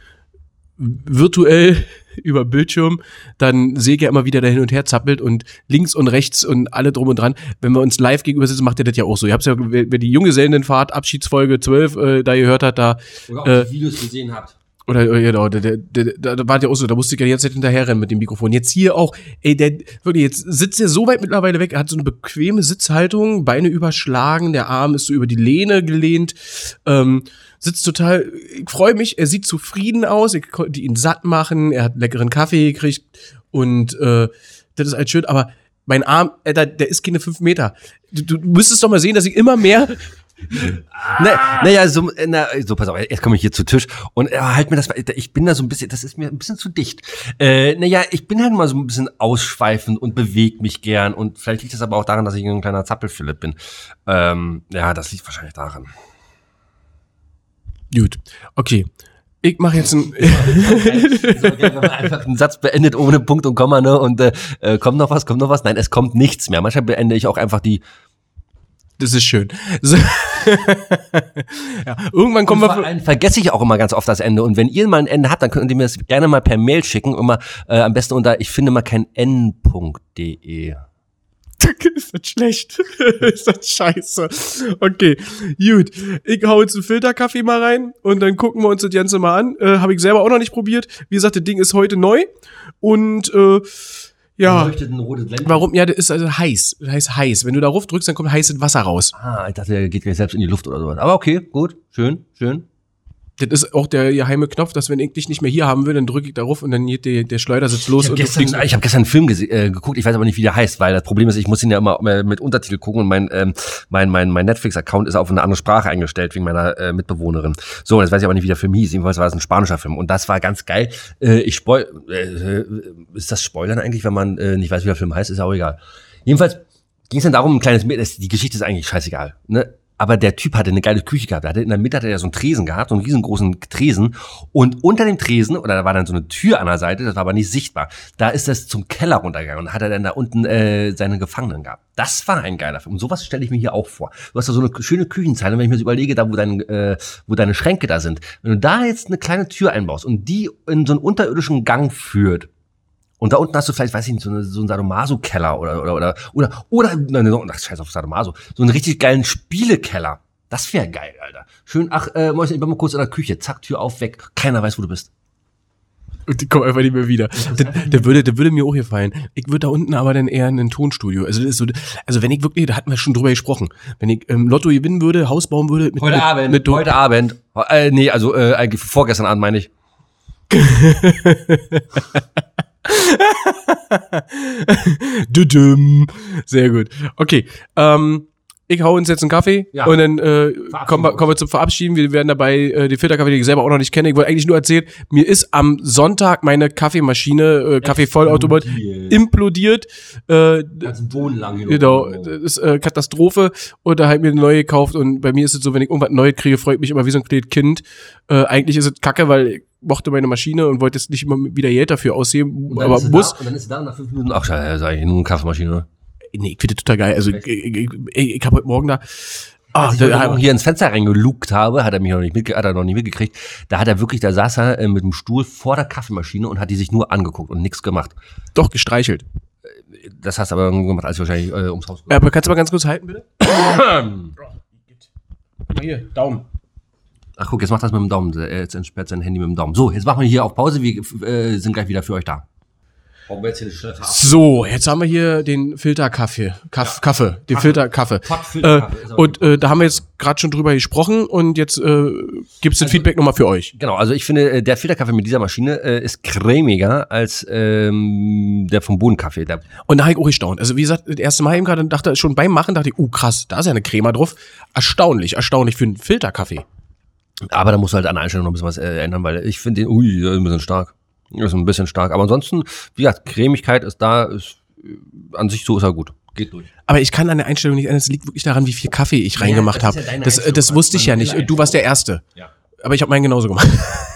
virtuell (laughs) über Bildschirm, dann sehe ich ja immer wieder, der hin und her zappelt und links und rechts und alle drum und dran. Wenn wir uns live gegenüber sitzen, macht ihr das ja auch so. Ihr habt ja, wer, die Junggesellenfahrt, Abschiedsfolge 12, äh, da gehört hat, da Oder ob ihr Videos gesehen habt. Oder genau, der, da da war der auch so, da musste ich ja die ganze Zeit hinterherrennen mit dem Mikrofon. Jetzt hier auch, ey, der, wirklich, jetzt sitzt er so weit mittlerweile weg, er hat so eine bequeme Sitzhaltung, Beine überschlagen, der Arm ist so über die Lehne gelehnt, ähm, sitzt total, ich freue mich, er sieht zufrieden aus, ich konnte ihn satt machen, er hat leckeren Kaffee gekriegt und äh, das ist halt schön, aber mein Arm, der, der ist keine fünf Meter. Du, du müsstest doch mal sehen, dass ich immer mehr Na, naja, so, äh, na, so, pass auf, jetzt komme ich hier zu Tisch und äh, halt mir das ich bin da so ein bisschen, das ist mir ein bisschen zu dicht. Äh, naja, ich bin halt mal so ein bisschen ausschweifend und bewege mich gern und vielleicht liegt das aber auch daran, dass ich ein kleiner Zappelphilipp bin. Ähm, ja, das liegt wahrscheinlich daran. Gut, okay. Ich mache jetzt ein. (laughs) So, einfach einen Satz beendet ohne Punkt und Komma, ne? Und äh, äh, kommt noch was, kommt noch was? Nein, es kommt nichts mehr. Manchmal beende ich auch einfach die. Das ist schön. So. (laughs) ja, irgendwann kommen wir. vor allem vergesse ich auch immer ganz oft das Ende. Und wenn ihr mal ein Ende habt, dann könnt ihr mir das gerne mal per Mail schicken. Immer äh, am besten unter ich finde mal kein n.de. ist das schlecht? ist (laughs) das scheiße? Okay, gut. Ich hau jetzt einen Filterkaffee mal rein und dann gucken wir uns das Ganze mal an. Äh, Habe ich selber auch noch nicht probiert. Wie gesagt, das Ding ist heute neu. Und äh, ja. Leuchtet ein rotes Lämpchen. Warum? Ja, das ist also heiß. Das heißt heiß. Wenn du darauf drückst, dann kommt heißes Wasser raus. Ah, ich dachte, der geht gleich selbst in die Luft oder sowas. Aber okay, gut, schön, schön. Das ist auch der geheime Knopf, dass wenn ich dich nicht mehr hier haben will, dann drücke ich darauf und dann geht der, der Schleudersitz los Ich habe gestern, hab gestern einen Film äh, geguckt, ich weiß aber nicht, wie der heißt, weil das Problem ist, ich muss ihn ja immer äh, mit Untertitel gucken und mein, ähm, mein, mein, mein Netflix-Account ist auf eine andere Sprache eingestellt wegen meiner äh, Mitbewohnerin. So, und jetzt weiß ich aber nicht, wie der Film hieß. Jedenfalls war es ein spanischer Film und das war ganz geil. Äh, ich spoil, äh, ist das Spoilern eigentlich, wenn man äh, nicht weiß, wie der Film heißt? Ist ja auch egal. Jedenfalls ging es dann darum, ein kleines Mädchen, die Geschichte ist eigentlich scheißegal, ne? Aber der Typ hatte eine geile Küche gehabt. Er hatte in der Mitte hatte er so einen Tresen gehabt, so einen riesengroßen Tresen. Und unter dem Tresen, oder da war dann so eine Tür an der Seite, das war aber nicht sichtbar. Da ist das zum Keller runtergegangen und hat er dann da unten äh, seine Gefangenen gehabt. Das war ein geiler Film. Und sowas stelle ich mir hier auch vor. Du hast da so eine schöne Küchenzeile, wenn ich mir so überlege, da wo, dein, äh, wo deine Schränke da sind. Wenn du da jetzt eine kleine Tür einbaust und die in so einen unterirdischen Gang führt, und da unten hast du vielleicht, weiß ich nicht, so, eine, so einen Sadomaso-Keller oder, oder, oder, oder, oder, nein, nein, ach, scheiß auf Sadomaso, so einen richtig geilen Spielekeller. Das wäre geil, Alter. Schön, ach, äh, Mäuschen, ich bin mal kurz in der Küche, zack, Tür auf, weg, keiner weiß, wo du bist. Und die kommen einfach nicht mehr wieder. Der, der, würde, der würde mir auch gefallen. Ich würde da unten aber dann eher in ein Tonstudio. Also, das ist so, also wenn ich wirklich, da hatten wir schon drüber gesprochen, wenn ich ähm, Lotto gewinnen würde, Haus bauen würde, mit, Heute mit, Abend, mit, heute Abend. Äh, nee, also äh, eigentlich vorgestern Abend meine ich. (laughs) (laughs) Sehr gut. Okay. Ähm, ich hau uns jetzt einen Kaffee Ja. und dann äh, kommen, wir, kommen wir zum Verabschieden. Wir werden dabei äh, die Filterkaffee, die ich selber auch noch nicht kenne. Ich wollte eigentlich nur erzählen, mir ist am Sonntag meine Kaffeemaschine, äh, Kaffeevollautomat, implodiert. Äh, Ganzen Boden lang. Genau, das ist äh, Katastrophe. Und da halt mir eine neue gekauft. Und bei mir ist es so, wenn ich irgendwas Neues kriege, freut mich immer wie so ein kleines Kind. Äh, eigentlich ist es kacke, weil ich mochte meine Maschine und wollte jetzt nicht immer wieder Geld dafür aussehen. Aber muss. Da, und dann ist es da nach fünf Minuten. Ach, scheiße, sag ich, nur eine Kaffeemaschine. Ne? Nee, ich finde total geil. Also ich, ich, ich, ich habe heute Morgen da. Ah, Als ich da, hier ins Fenster reingelugt habe, hat er mich noch nicht, mitge hat er noch nicht mitgekriegt. Da hat er wirklich, da saß er äh, mit dem Stuhl vor der Kaffeemaschine und hat die sich nur angeguckt und nichts gemacht. doch gestreichelt. Das hast du aber gemacht, als ich wahrscheinlich äh, ums Haus Ja, aber kannst du mal ganz kurz halten, bitte? (coughs) Hier, Daumen. Ach guck, jetzt macht das mit dem Daumen. Er jetzt entsperrt sein Handy mit dem Daumen. So, jetzt machen wir hier auf Pause. Wir äh, sind gleich wieder für euch da. Brauchen wir jetzt hier Schritte So, jetzt haben wir hier den Filterkaffee. Kaff, Kaffee, den Filterkaffee. Äh, ist aber und äh, da haben wir jetzt gerade schon drüber gesprochen und jetzt äh, gibt's das Feedback nochmal für euch. Genau, also ich finde, äh, der Filterkaffee mit dieser Maschine äh, ist cremiger als ähm, der vom Bohnenkaffee. Der, Und da habe ich auch gestaunt. Also wie gesagt, das erste Mal eben gerade dachte schon beim Machen dachte ich, uh krass, da ist ja eine Crema drauf. Erstaunlich, erstaunlich für einen Filterkaffee. aber da musst du halt an der Einstellung noch ein bisschen was äh, ändern, weil ich finde den, ui, der ist ein bisschen stark. Ist ein bisschen stark. Aber ansonsten, wie gesagt, Cremigkeit ist da, ist äh, an sich so ist er gut. Geht durch. Aber ich kann an der Einstellung nicht ändern. Es liegt wirklich daran, wie viel Kaffee ich reingemacht ist habe. ja das, das wusste ich ja nicht. Du warst der Erste. Ja. Aber ich habe meinen genauso gemacht.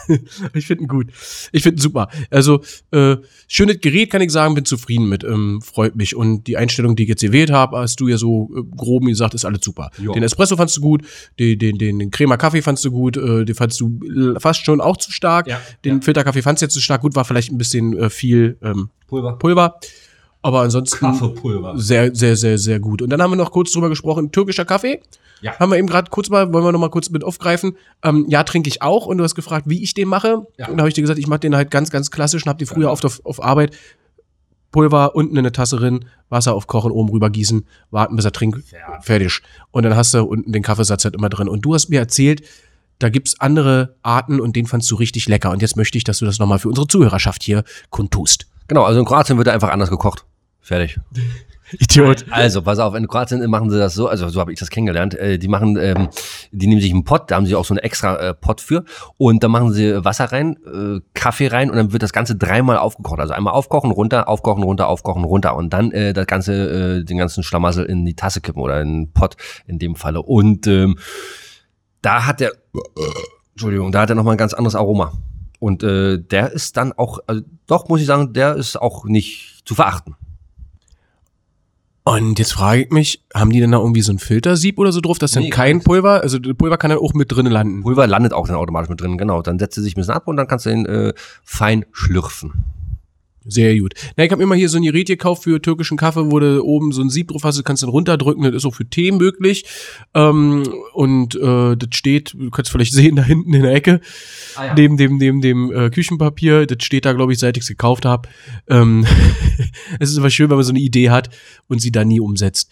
(laughs) ich finde ihn gut. Ich finde ihn super. Also, äh, schönes Gerät, kann ich sagen, bin zufrieden mit. Ähm, freut mich. Und die Einstellung, die ich jetzt gewählt habe, hast du ja so äh, grob gesagt, ist alles super. Ja. Den Espresso fandst du gut, den, den, den, den Crema Kaffee fandst du gut, äh, den fandst du äh, fast schon auch zu stark. Ja. Den Filterkaffee fandst du jetzt zu stark. Gut, war vielleicht ein bisschen äh, viel ähm, Pulver. Pulver. Aber ansonsten Kaffeepulver. sehr, sehr, sehr, sehr gut. Und dann haben wir noch kurz drüber gesprochen, türkischer Kaffee. Ja. Haben wir eben gerade kurz mal, wollen wir noch mal kurz mit aufgreifen. Ähm, ja, trinke ich auch. Und du hast gefragt, wie ich den mache. Ja. Und da habe ich dir gesagt, ich mache den halt ganz, ganz klassisch und habe die früher oft auf, auf Arbeit. Pulver unten in eine Tasse drin, Wasser aufkochen, oben rüber gießen, warten, bis er trinkt, Fertig. fertig. Und dann hast du unten den Kaffeesatz halt immer drin. Und du hast mir erzählt, da gibt's andere Arten und den fandst du richtig lecker. Und jetzt möchte ich, dass du das nochmal für unsere Zuhörerschaft hier kundtust. Genau, also in Kroatien wird er einfach anders gekocht. Fertig. (laughs) (laughs) Idiot. Also, pass auf, in Kroatien machen sie das so, also so habe ich das kennengelernt. Äh, die machen, ähm, die nehmen sich einen Pott, da haben sie auch so einen extra äh, Pott für und da machen sie Wasser rein, äh, Kaffee rein und dann wird das Ganze dreimal aufgekocht. Also einmal aufkochen, runter, aufkochen, runter, aufkochen, runter und dann äh, das Ganze, äh, den ganzen Schlamassel in die Tasse kippen oder in den Pott in dem Falle. Und ähm, da hat der, Entschuldigung, da hat er nochmal ein ganz anderes Aroma. Und äh, der ist dann auch, also doch muss ich sagen, der ist auch nicht zu verachten. Und jetzt frage ich mich, haben die denn da irgendwie so ein Filtersieb oder so drauf, dass dann Nee, kein Pulver, also Pulver kann dann auch mit drin landen. Pulver landet auch dann automatisch mit drin, genau. Dann setzt er sich ein bisschen ab und dann kannst du ihn äh, fein schlürfen. Sehr gut. Na, ich habe immer hier so ein Gerät gekauft für türkischen Kaffee, wo du oben so ein Sieb drauf hast, du kannst dann runterdrücken, das ist auch für Tee möglich. Ähm, und äh, das steht, du kannst vielleicht (laughs) sehen, da hinten in der Ecke, Ah, neben dem, dem, dem äh, Küchenpapier, das steht da, glaube ich, seit ich es gekauft habe. Ähm, (laughs) es ist aber schön, wenn man so eine Idee hat und sie dann nie umsetzt.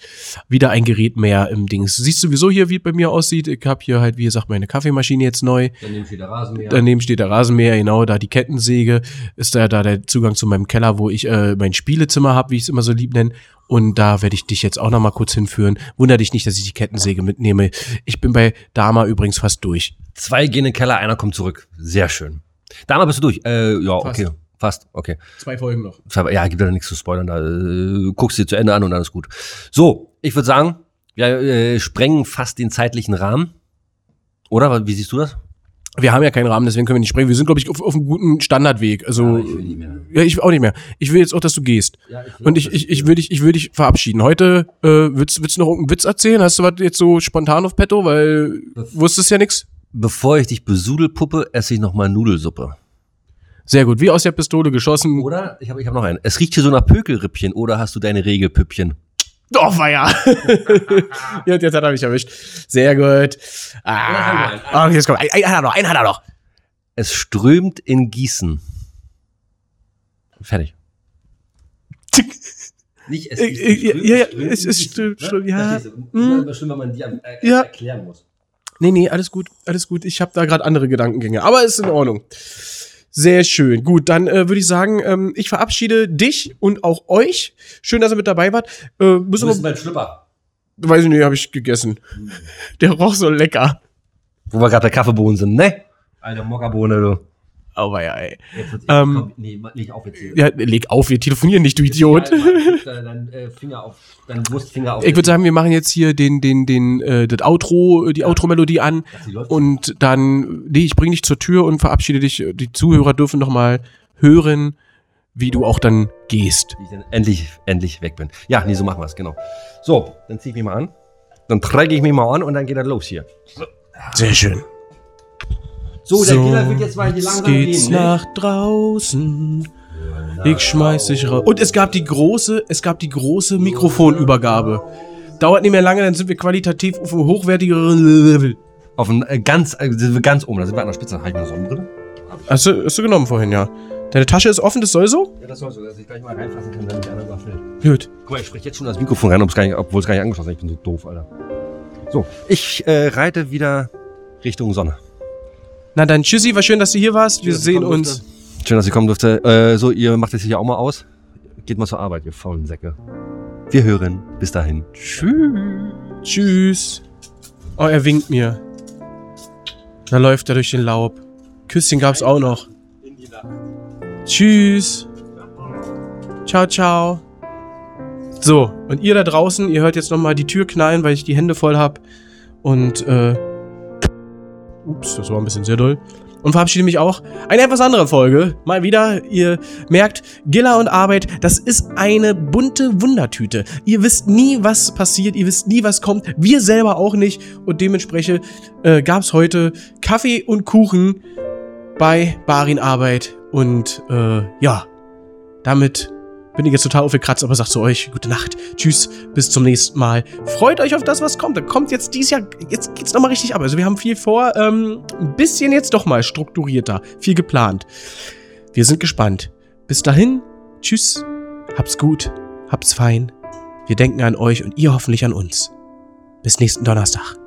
Wieder ein Gerät mehr im Dings. Siehst du sowieso hier, wie es bei mir aussieht? Ich habe hier halt, wie gesagt, meine Kaffeemaschine jetzt neu. Daneben steht der Rasenmäher. Daneben steht der Rasenmäher, genau, da die Kettensäge, ist da, da der Zugang zu meinem Keller, wo ich äh, mein Spielezimmer habe, wie ich es immer so lieb nenne. Und da werde ich dich jetzt auch noch mal kurz hinführen. Wunder dich nicht, dass ich die Kettensäge mitnehme. Ich bin bei Dama übrigens fast durch. Zwei gehen in den Keller, einer kommt zurück. Sehr schön. Damals bist du durch. Äh, ja, Fast. okay. Fast, okay. Zwei Folgen noch. Ja, gibt ja nichts zu spoilern. Da äh, guckst du dir zu Ende an und dann ist gut. So, ich würde sagen, wir äh, sprengen fast den zeitlichen Rahmen. Oder? Wie siehst du das? Wir haben ja keinen Rahmen, deswegen können wir nicht sprechen. Wir sind, glaube ich, auf, auf einem guten Standardweg. Also, nicht mehr. ja, ich auch nicht mehr. Ich will jetzt auch, dass du gehst. Und ich, ich, ich will dich, ich will dich verabschieden. Heute äh, willst, willst du noch irgendeinen Witz erzählen? Hast du was jetzt so spontan auf Petto? Weil wusstest ja nix. Bevor ich dich besudelpuppe, esse ich noch mal Nudelsuppe. Sehr gut. Wie aus der Pistole geschossen. Oder? Ich habe ich hab noch einen. Es riecht hier so nach Pökelrippchen. Oder hast du deine Regelpüppchen? Doch, war ja. (laughs) jetzt, jetzt hat er mich erwischt. Sehr gut. Ah, oh, jetzt kommt. Ein, ein hat er noch, ein hat er noch. Es strömt in Gießen. Fertig. (laughs) Nicht, es Äh, äh, ja, ja, es ist stimmt, stimmt, ja. Mm. Schlimm, wenn man die Ja. erklären muss. Nee, nee, alles gut, alles gut. Ich habe da gerade andere Gedankengänge, aber ist in Ordnung. Sehr schön. Gut, dann äh, würde ich sagen, ähm, ich verabschiede dich und auch euch. Schön, dass ihr mit dabei wart. Äh, müssen Wo ist denn wir, mein Schlüpper? weiß ich nicht, habe ich gegessen. Der roch so lecker. Wo wir gerade bei Kaffeebohnen sind, ne? Alter Mockerbohne, du. Aber ja, ey. Jetzt Ähm, komm, nee, leg auf jetzt hier. Ja, leg auf, wir telefonieren nicht, du Idiot. (laughs) Dann äh, Finger auf, dann Wurstfinger auf. Ich würde sagen, wir machen jetzt hier den, den, den, äh, das Outro, die Outro-Melodie an. Und dann, nee, ich bring dich zur Tür und verabschiede dich. Die Zuhörer dürfen noch mal hören, wie du auch dann gehst. Wie ich dann endlich, endlich weg bin. Ja, nee, so machen wir es, genau. So, dann zieh ich mich mal an. Dann träge ich mich mal an und dann geht das los hier. Sehr schön. So, der Killer wird jetzt mal hier langsam geht's gehen, ne? nach draußen. Ich schmeiß dich raus. Und es gab die große, es gab die große Mikrofonübergabe. Dauert nicht mehr lange, dann sind wir qualitativ auf einem hochwertigeren Level. Auf ein äh, ganz, äh, sind wir ganz oben, da sind wir an der Spitze. Halt eine Sonnenbrille. Hast du, hast du genommen vorhin, ja. Deine Tasche ist offen, das soll so? Ja, das soll so, dass ich gleich mal reinfassen kann, damit die anderen überfällt. Gut. Guck mal, ich spreche jetzt schon das Mikrofon rein, ob's gar nicht, obwohl es gar nicht angeschlossen ist. Ich bin so doof, Alter. So, ich äh, reite wieder Richtung Sonne. Na dann, tschüssi, war schön, dass du hier warst. Wir du sehen uns. Schön, dass ich kommen durfte. Äh, so, ihr macht jetzt hier auch mal aus. Geht mal zur Arbeit, ihr faulen Säcke. Wir hören. Bis dahin. Tschüss. Tschüss. Oh, er winkt mir. Da läuft er durch den Laub. Küsschen gab's auch noch. Tschüss. Ciao, ciao. So, und ihr da draußen, ihr hört jetzt nochmal die Tür knallen, weil ich die Hände voll hab. Und, äh. Ups, das war ein bisschen sehr doll. Und verabschiede mich auch. Eine etwas andere Folge. Mal wieder. Ihr merkt, Gilla und Arbeit, das ist eine bunte Wundertüte. Ihr wisst nie, was passiert. Ihr wisst nie, was kommt. Wir selber auch nicht. Und dementsprechend äh, gab's heute Kaffee und Kuchen bei Barin Arbeit. Und äh, ja, damit bin ich jetzt total aufgekratzt, aber sag zu euch, gute Nacht. Tschüss, bis zum nächsten Mal. Freut euch auf das, was kommt. Da kommt jetzt dieses Jahr, jetzt geht's nochmal richtig ab. Also wir haben viel vor, ähm, ein bisschen jetzt doch mal strukturierter, viel geplant. Wir sind gespannt. Bis dahin, tschüss, habt's gut, habt's fein. Wir denken an euch und ihr hoffentlich an uns. Bis nächsten Donnerstag.